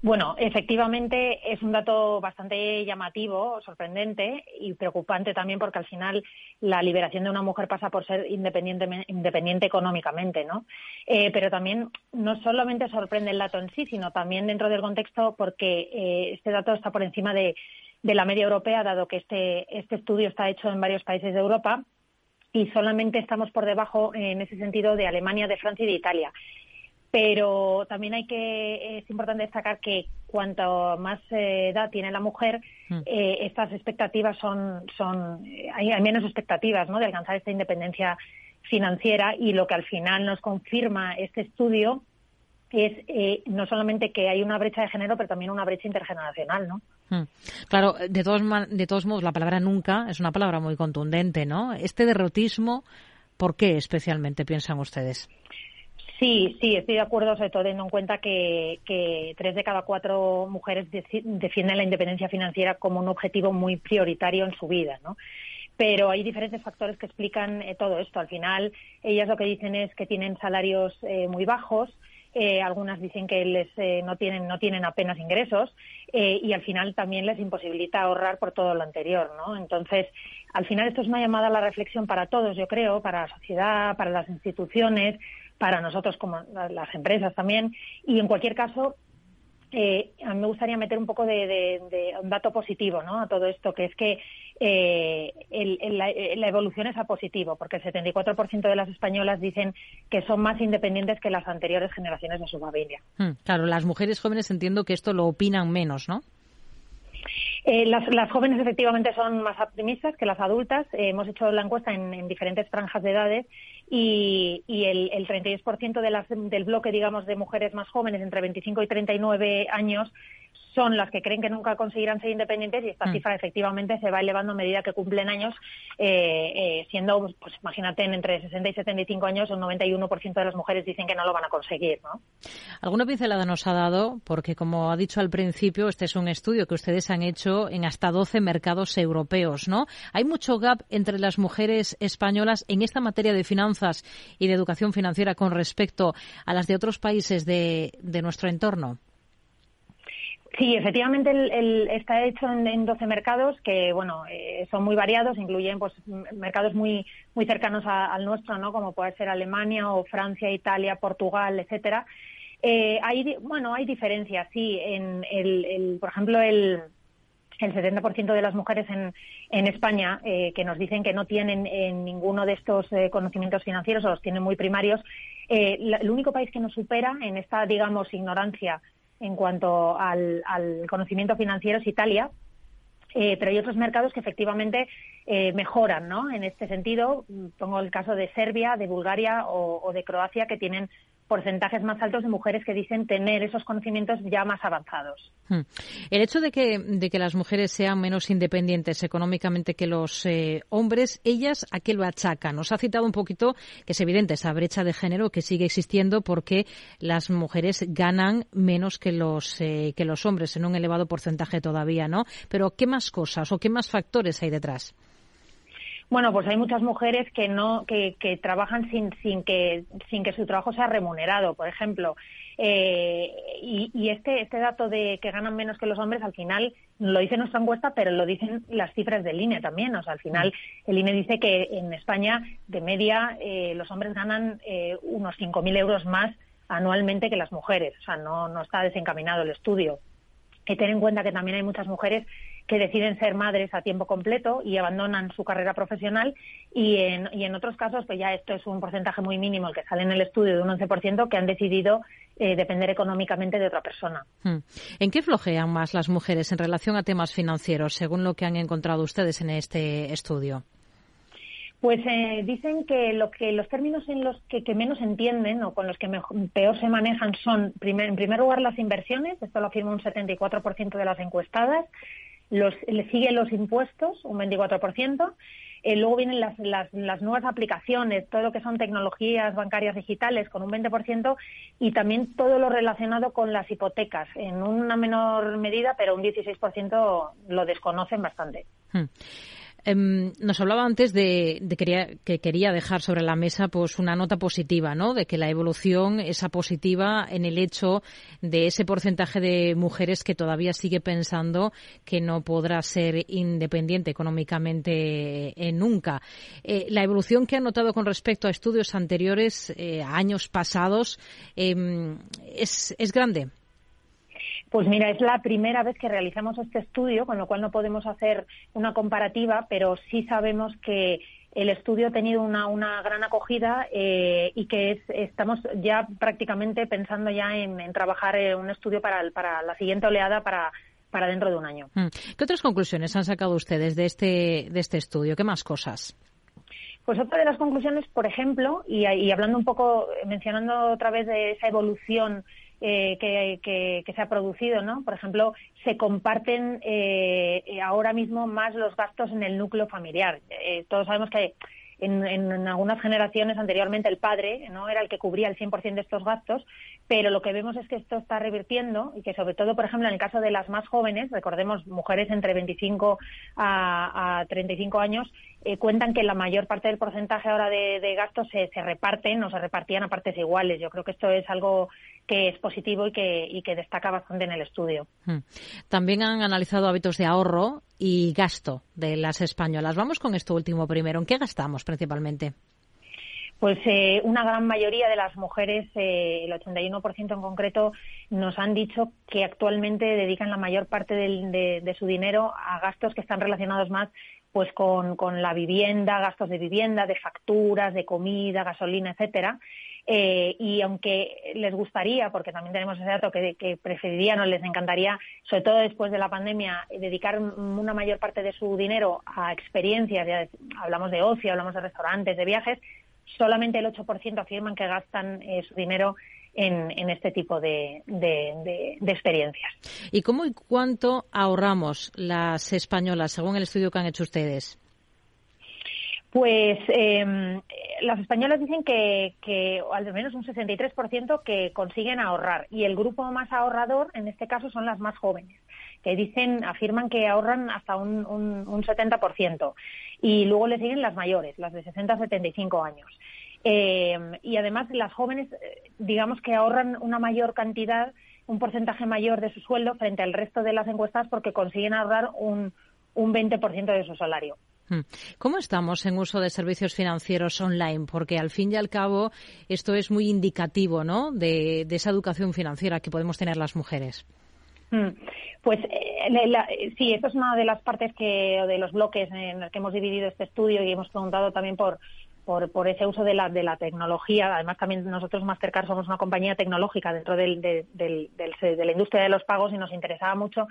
Bueno, efectivamente es un dato bastante llamativo, sorprendente y preocupante también porque al final la liberación de una mujer pasa por ser independiente, independiente económicamente, ¿no? Eh, pero también no solamente sorprende el dato en sí, sino también dentro del contexto porque eh, este dato está por encima de, de la media europea, dado que este, este estudio está hecho en varios países de Europa y solamente estamos por debajo en ese sentido de Alemania, de Francia y de Italia pero también hay que es importante destacar que cuanto más eh, edad tiene la mujer mm. eh, estas expectativas son son hay, menos expectativas ¿no? de alcanzar esta independencia financiera y lo que al final nos confirma este estudio es eh, no solamente que hay una brecha de género pero también una brecha intergeneracional no mm. Claro, de todos, de todos modos, la palabra nunca es una palabra muy contundente, ¿no? Este derrotismo, ¿por qué especialmente piensan ustedes? Sí, sí, estoy de acuerdo, sobre todo teniendo en cuenta que, que tres de cada cuatro mujeres defienden la independencia financiera como un objetivo muy prioritario en su vida, ¿no? Pero hay diferentes factores que explican eh, todo esto. Al final, ellas lo que dicen es que tienen salarios eh, muy bajos, eh, algunas dicen que les eh, no tienen no tienen apenas ingresos eh, y al final también les imposibilita ahorrar por todo lo anterior no entonces al final esto es una llamada a la reflexión para todos yo creo para la sociedad para las instituciones para nosotros como las empresas también y en cualquier caso eh, a mí me gustaría meter un poco de, un dato positivo ¿no? a todo esto, que es que eh, la, evolución es a positivo, porque el 74% de las españolas dicen que son más independientes que las anteriores generaciones de su familia. Hmm, claro, las mujeres jóvenes entiendo que esto lo opinan menos, ¿no? Eh, las, jóvenes efectivamente son más optimistas que las adultas. hemos hecho la encuesta en, diferentes franjas de edades y, el, el 32% de las, del bloque, digamos, de mujeres más jóvenes, entre 25 y 39 años, son las que creen que nunca conseguirán ser independientes y esta mm. cifra efectivamente se va elevando a medida que cumplen años, eh, eh, siendo, pues imagínate, entre 60 y 75 años, un 91% de las mujeres dicen que no lo van a conseguir. ¿no? ¿Alguna pincelada nos ha dado? Porque, como ha dicho al principio, este es un estudio que ustedes han hecho en hasta 12 mercados europeos. ¿no? Hay mucho gap entre las mujeres españolas en esta materia de finanzas y de educación financiera con respecto a las de otros países de, de nuestro entorno. Sí, efectivamente el, está hecho en, 12 mercados que, bueno, eh, son muy variados, incluyen pues mercados muy muy cercanos al nuestro, ¿no? Como puede ser Alemania o Francia, Italia, Portugal, etcétera. Eh, hay, bueno, hay diferencias, sí. En el, por ejemplo, el, el 70% de las mujeres en, en España eh, que nos dicen que no tienen en ninguno de estos conocimientos financieros o los tienen muy primarios. el único país que nos supera en esta, digamos, ignorancia en cuanto al, conocimiento financiero es Italia, eh, pero hay otros mercados que efectivamente eh, mejoran ¿no? en este sentido. Pongo el caso de Serbia, de Bulgaria o de Croacia, que tienen porcentajes más altos de mujeres que dicen tener esos conocimientos ya más avanzados. Hmm. El hecho de que, de que las mujeres sean menos independientes económicamente que los eh, hombres, ellas a qué lo achacan. Nos ha citado un poquito que es evidente esa brecha de género que sigue existiendo porque las mujeres ganan menos que los, eh, que los hombres en un elevado porcentaje todavía, ¿no? Pero ¿qué más cosas o qué más factores hay detrás? Bueno, pues hay muchas mujeres que no que, que trabajan sin, sin que sin que su trabajo sea remunerado, por ejemplo. Eh, y, y este este dato de que ganan menos que los hombres, al final lo dice nuestra encuesta, pero lo dicen las cifras del INE también. O sea, al final el INE dice que en España, de media, eh, los hombres ganan eh, unos 5.000 euros más anualmente que las mujeres. O sea, no, no está desencaminado el estudio. Que tener en cuenta que también hay muchas mujeres que deciden ser madres a tiempo completo y abandonan su carrera profesional y en, y en otros casos, pues ya esto es un porcentaje muy mínimo el que sale en el estudio de un 11% que han decidido eh, depender económicamente de otra persona. Hmm. ¿En qué flojean más las mujeres en relación a temas financieros, según lo que han encontrado ustedes en este estudio? Pues eh, dicen que, lo que los términos en los que, menos entienden o con los que peor se manejan son, en primer lugar, las inversiones, esto lo afirma un 74% de las encuestadas, los, le siguen los impuestos, un 24%. Eh, luego vienen las, las, las, nuevas aplicaciones, todo lo que son tecnologías bancarias digitales con un 20% y también todo lo relacionado con las hipotecas, en una menor medida, pero un 16% lo desconocen bastante. Hmm. Em, nos hablaba antes de, que quería dejar sobre la mesa pues una nota positiva, ¿no? De que la evolución esa positiva en el hecho de ese porcentaje de mujeres que todavía sigue pensando que no podrá ser independiente económicamente eh, nunca. Eh, la evolución que han notado con respecto a estudios anteriores, eh, años pasados, em, es, es grande. Pues mira, es la primera vez que realizamos este estudio, con lo cual no podemos hacer una comparativa, pero sí sabemos que el estudio ha tenido una, una gran acogida eh, y que estamos ya prácticamente pensando ya en, trabajar en un estudio para, para la siguiente oleada para, para dentro de un año. Mm. ¿Qué otras conclusiones han sacado ustedes de este, de este estudio? ¿Qué más cosas? Pues otra de las conclusiones, por ejemplo, y, y hablando un poco, mencionando otra vez de esa evolución eh, que, se ha producido, ¿no? Por ejemplo, se comparten eh, ahora mismo más los gastos en el núcleo familiar. Eh, todos sabemos que en, en, algunas generaciones anteriormente el padre no era el que cubría el 100% de estos gastos, pero lo que vemos es que esto está revirtiendo y que sobre todo, por ejemplo, en el caso de las más jóvenes, recordemos mujeres entre 25 a, a 35 años, eh, cuentan que la mayor parte del porcentaje ahora de, de gastos se, se, reparten o se repartían a partes iguales. Yo creo que esto es algo que es positivo y que, y que destaca bastante en el estudio. Hmm. También han analizado hábitos de ahorro y gasto de las españolas. Vamos con esto último primero. ¿En qué gastamos principalmente? Pues eh, una gran mayoría de las mujeres, eh, el 81% en concreto, nos han dicho que actualmente dedican la mayor parte del, de, de, su dinero a gastos que están relacionados más pues con, con, la vivienda, gastos de vivienda, de facturas, de comida, gasolina, etcétera. Eh, y aunque les gustaría, porque también tenemos ese dato que, preferirían o les encantaría, sobre todo después de la pandemia, dedicar una mayor parte de su dinero a experiencias, ya hablamos de ocio, hablamos de restaurantes, de viajes, solamente el 8% afirman que gastan eh, su dinero en, este tipo de, de, experiencias. ¿Y cómo y cuánto ahorramos las españolas, según el estudio que han hecho ustedes? Pues eh, las españolas dicen que, que al menos un 63% que consiguen ahorrar y el grupo más ahorrador en este caso son las más jóvenes que dicen, afirman que ahorran hasta un, un, un 70%. Y luego le siguen las mayores, las de 60 a 75 años. Eh, y además las jóvenes, digamos que ahorran una mayor cantidad, un porcentaje mayor de su sueldo frente al resto de las encuestadas porque consiguen ahorrar un, un 20% de su salario. Hmm. ¿Cómo estamos en uso de servicios financieros online? Porque al fin y al cabo esto es muy indicativo ¿no? de, esa educación financiera que podemos tener las mujeres. Hmm. Pues eh, la, sí, esto es una de las partes que, de los bloques en los que hemos dividido este estudio y hemos preguntado también por, por, por ese uso de la, de la tecnología. Además, también nosotros Mastercard somos una compañía tecnológica dentro del, de la industria de los pagos y nos interesaba mucho.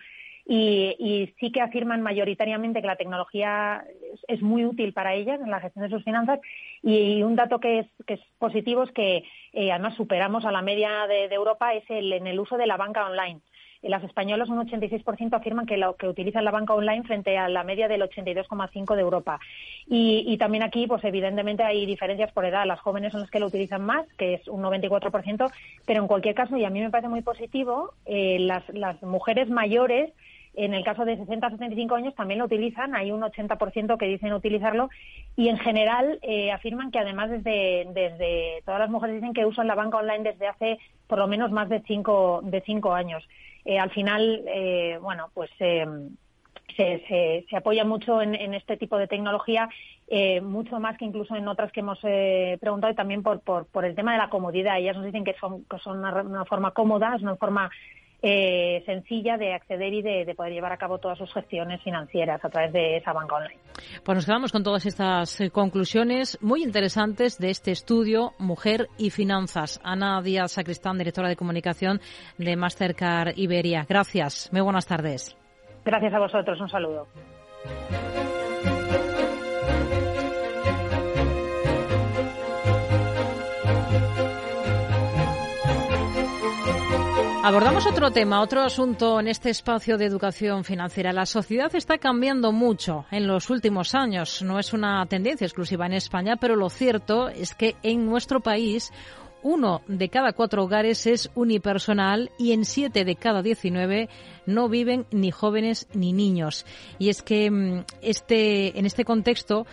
Y, y, sí que afirman mayoritariamente que la tecnología es, muy útil para ellas en la gestión de sus finanzas. Y, un dato que es, que es positivo es que eh, además superamos a la media de Europa es el, en el uso de la banca online las españolas un 86% afirman que, lo, que utilizan la banca online frente a la media del 82,5% de Europa. Y, y, también aquí, pues evidentemente hay diferencias por edad. Las jóvenes son las que lo utilizan más, que es un 94%, pero en cualquier caso, y a mí me parece muy positivo, eh, las, las mujeres mayores en el caso de 60 a 75 años también lo utilizan, hay un 80% que dicen utilizarlo y en general eh, afirman que además desde, desde todas las mujeres dicen que usan la banca online desde hace por lo menos más de cinco, de cinco años eh, al final, eh, bueno, pues eh, se, se, se, apoya mucho en, en, este tipo de tecnología, eh, mucho más que incluso en otras que hemos eh, preguntado y también por, por, por, el tema de la comodidad. Ellas nos dicen que son, que son una, una forma cómoda, es una forma eh, sencilla de acceder y de, de, poder llevar a cabo todas sus gestiones financieras a través de esa banca online. Pues nos quedamos con todas estas eh, conclusiones muy interesantes de este estudio Mujer y Finanzas. Ana Díaz Sacristán, directora de comunicación de Mastercard Iberia. Gracias. Muy buenas tardes. Gracias a vosotros. Un saludo. Abordamos otro tema, otro asunto en este espacio de educación financiera. La sociedad está cambiando mucho en los últimos años. No es una tendencia exclusiva en España, pero lo cierto es que en nuestro país uno de cada cuatro hogares es unipersonal y en siete de cada diecinueve no viven ni jóvenes ni niños. Y es que mm, este, en este contexto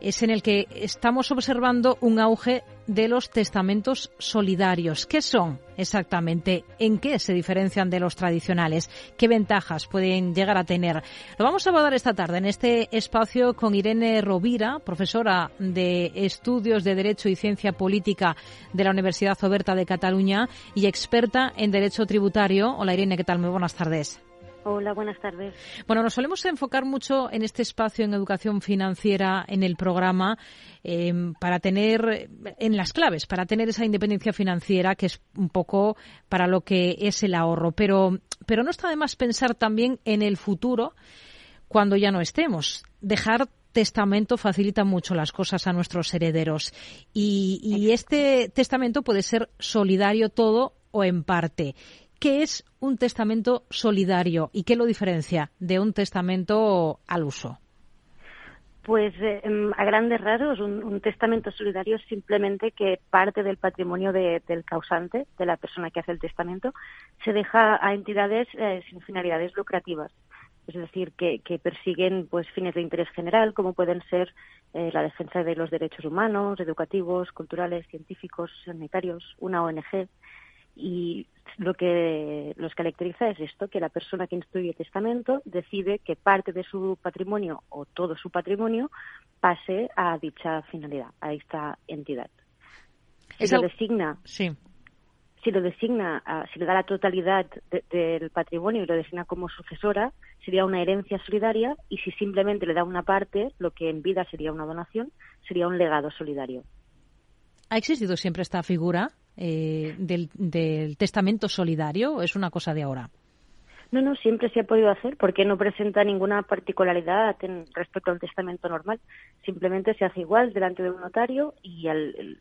es en el que estamos observando un auge de los testamentos solidarios. ¿Qué son exactamente? ¿En qué se diferencian de los tradicionales? ¿Qué ventajas pueden llegar a tener? Lo vamos a abordar esta tarde en este espacio con Irene Rovira, profesora de Estudios de Derecho y Ciencia Política de la Universidad Oberta de Cataluña y experta en Derecho Tributario. Hola Irene, ¿qué tal? Muy buenas tardes. Hola, buenas tardes. Bueno, nos solemos enfocar mucho en este espacio en educación financiera en el programa eh, para tener en las claves, para tener esa independencia financiera que es un poco para lo que es el ahorro. Pero, pero no está de más pensar también en el futuro cuando ya no estemos. Dejar testamento facilita mucho las cosas a nuestros herederos y, y este testamento puede ser solidario todo o en parte. ¿Qué es un testamento solidario y qué lo diferencia de un testamento al uso? Pues eh, em, a grandes rasgos, un, testamento solidario es simplemente que parte del patrimonio del causante, de la persona que hace el testamento, se deja a entidades eh, sin finalidades lucrativas. Es decir, que, persiguen pues fines de interés general, como pueden ser eh, la defensa de los derechos humanos, educativos, culturales, científicos, sanitarios, una ONG. Y lo que los caracteriza es esto, que la persona que instruye el testamento decide que parte de su patrimonio o todo su patrimonio pase a dicha finalidad, a esta entidad. Si lo designa, sí. si lo designa, si le da la totalidad del patrimonio y lo designa como sucesora, sería una herencia solidaria y si simplemente le da una parte, lo que en vida sería una donación, sería un legado solidario. ¿Ha existido siempre esta figura? Eh, del, testamento solidario? ¿Es una cosa de ahora? No, no, siempre se ha podido hacer porque no presenta ninguna particularidad respecto al testamento normal. Simplemente se hace igual delante de un notario y al,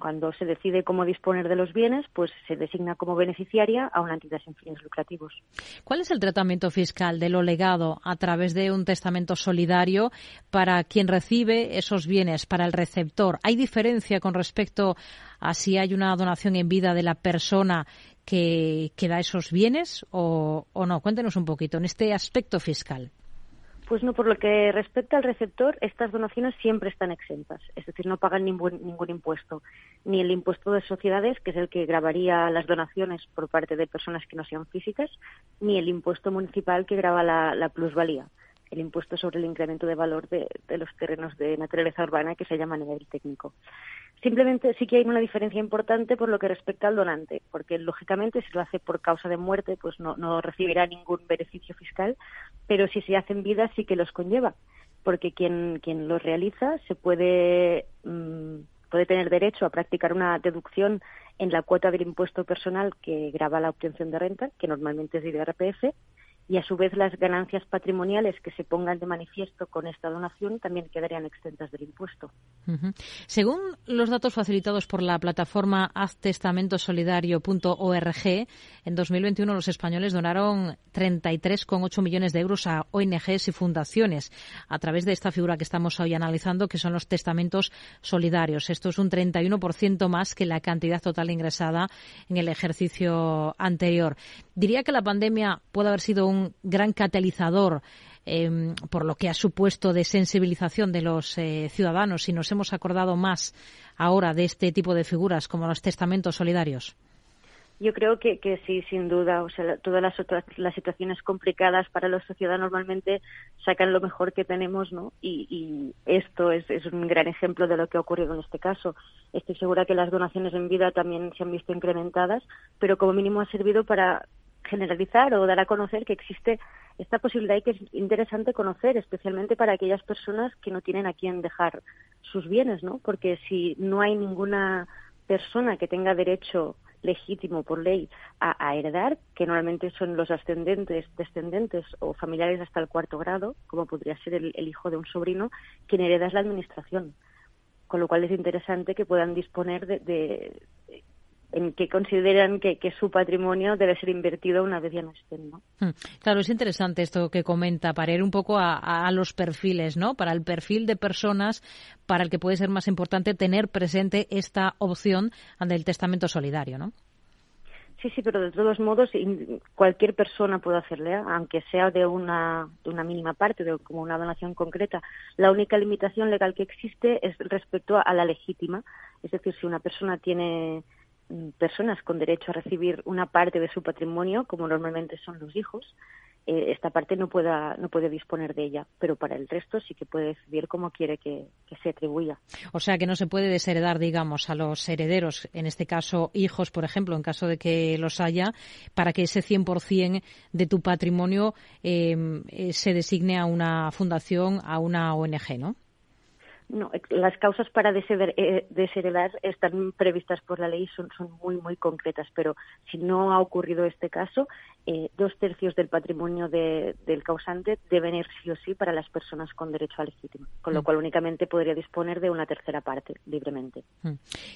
cuando se decide cómo disponer de los bienes, pues se designa como beneficiaria a una entidad sin fines lucrativos. ¿Cuál es el tratamiento fiscal de lo legado a través de un testamento solidario para quien recibe esos bienes, para el receptor? ¿Hay diferencia con respecto a si hay una donación en vida de la persona que, da esos bienes o no? Cuéntenos un poquito en este aspecto fiscal. Pues no, por lo que respecta al receptor, estas donaciones siempre están exentas, es decir, no pagan ningún, ningún impuesto, ni el impuesto de sociedades, que es el que grabaría las donaciones por parte de personas que no sean físicas, ni el impuesto municipal que graba la, plusvalía, el impuesto sobre el incremento de valor de, los terrenos de naturaleza urbana que se llama a nivel técnico. Simplemente sí que hay una diferencia importante por lo que respecta al donante, porque lógicamente si lo hace por causa de muerte, pues no, recibirá ningún beneficio fiscal, pero si se hace en vida sí que los conlleva, porque quien, quien lo realiza se puede, mm, puede tener derecho a practicar una deducción en la cuota del impuesto personal que graba la obtención de renta, que normalmente es de IRPF, y a su vez las ganancias patrimoniales que se pongan de manifiesto con esta donación también quedarían exentas del impuesto. Según los datos facilitados por la plataforma haztestamentosolidario.org, en 2021 los españoles donaron 33,8 millones de euros a ONGs y fundaciones a través de esta figura que estamos hoy analizando, que son los testamentos solidarios. Esto es un 31% más que la cantidad total ingresada en el ejercicio anterior. Diría que la pandemia puede haber sido un gran catalizador em, por lo que ha supuesto de sensibilización de los eh, ciudadanos y nos hemos acordado más ahora de este tipo de figuras como los testamentos solidarios? Yo creo que, sí, sin duda. O sea, todas las, las situaciones complicadas para los ciudadanos normalmente sacan lo mejor que tenemos, ¿no? Y, esto es, es, un gran ejemplo de lo que ha ocurrido en este caso. Estoy segura que las donaciones en vida también se han visto incrementadas, pero como mínimo ha servido para generalizar o dar a conocer que existe esta posibilidad y que es interesante conocer, especialmente para aquellas personas que no tienen a quién dejar sus bienes, ¿no? Porque si no hay ninguna persona que tenga derecho legítimo por ley a, heredar, que normalmente son los ascendentes, descendentes o familiares hasta el cuarto grado, como podría ser el, el hijo de un sobrino, quien hereda es la administración. Con lo cual es interesante que puedan disponer de, de, en que consideran que, su patrimonio debe ser invertido una vez ya no estén. ¿no? Hmm. Claro, es interesante esto que comenta, para ir un poco a, los perfiles, ¿no? Para el perfil de personas para el que puede ser más importante tener presente esta opción del testamento solidario, ¿no? Sí, sí, pero de todos modos cualquier persona puede hacerle, ¿eh? aunque sea de una, de una mínima parte, de como una donación concreta. La única limitación legal que existe es respecto a la legítima. Es decir, si una persona tiene personas con derecho a recibir una parte de su patrimonio, como normalmente son los hijos, eh, esta parte no pueda no puede disponer de ella, pero para el resto sí que puede decidir cómo quiere que, se atribuya. O sea que no se puede desheredar, digamos, a los herederos, en este caso hijos, por ejemplo, en caso de que los haya, para que ese 100% de tu patrimonio eh, eh, se designe a una fundación, a una ONG, ¿no? No, las causas para eh, desheredar están previstas por la ley, son, son muy, muy concretas, pero si no ha ocurrido este caso, eh, dos tercios del patrimonio del causante deben ir sí o sí para las personas con derecho a legítimo, con lo mm. cual únicamente podría disponer de una tercera parte libremente. Mm.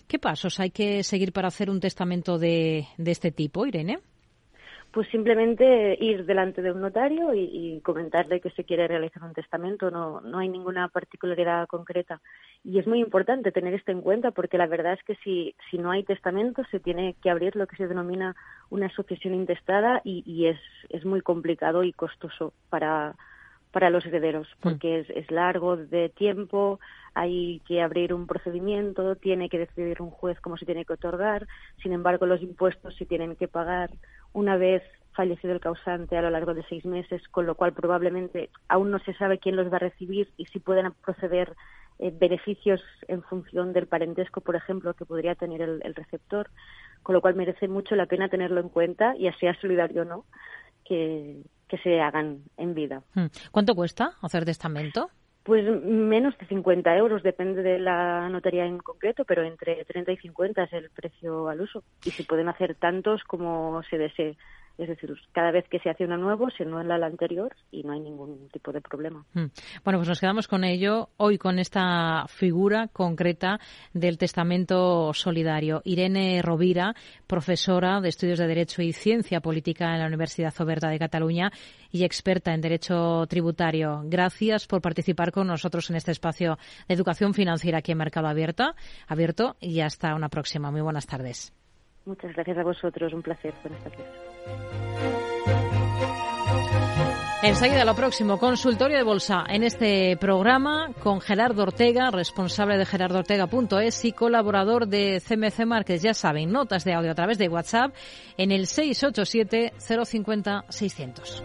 ¿Qué pasos hay que seguir para hacer un testamento de, de este tipo, Irene? Pues simplemente ir delante de un notario y, comentarle que se quiere realizar un testamento. No, no hay ninguna particularidad concreta. Y es muy importante tener esto en cuenta porque la verdad es que si, si no hay testamento se tiene que abrir lo que se denomina una sucesión intestada y, y es, es muy complicado y costoso para, para los herederos mm. porque es, es largo de tiempo, hay que abrir un procedimiento, tiene que decidir un juez cómo se tiene que otorgar, sin embargo los impuestos se tienen que pagar una vez fallecido el causante a lo largo de seis meses, con lo cual probablemente aún no se sabe quién los va a recibir y si pueden proceder eh, beneficios en función del parentesco, por ejemplo, que podría tener el, receptor, con lo cual merece mucho la pena tenerlo en cuenta, ya sea solidario o no, que, que se hagan en vida. Hmm. ¿Cuánto cuesta hacer testamento? Pues menos de 50 euros, depende de la notaría en concreto, pero entre 30 y 50 es el precio al uso. Y se pueden hacer tantos como se desee. Es decir, cada vez que se hace uno nuevo, se anula la anterior y no hay ningún tipo de problema. Hmm. Bueno, pues nos quedamos con ello hoy con esta figura concreta del testamento solidario. Irene Rovira, profesora de Estudios de Derecho y Ciencia Política en la Universidad Oberta de Cataluña y experta en Derecho Tributario. Gracias por participar con nosotros en este espacio de educación financiera aquí en Mercado Abierto, abierto y hasta una próxima. Muy buenas tardes. Muchas gracias a vosotros, un placer. Buenas tardes. Enseguida lo próximo, consultorio de bolsa en este programa con Gerardo Ortega, responsable de gerardoortega.es y colaborador de CMC Markets. Ya saben, notas de audio a través de WhatsApp en el 687 050 600.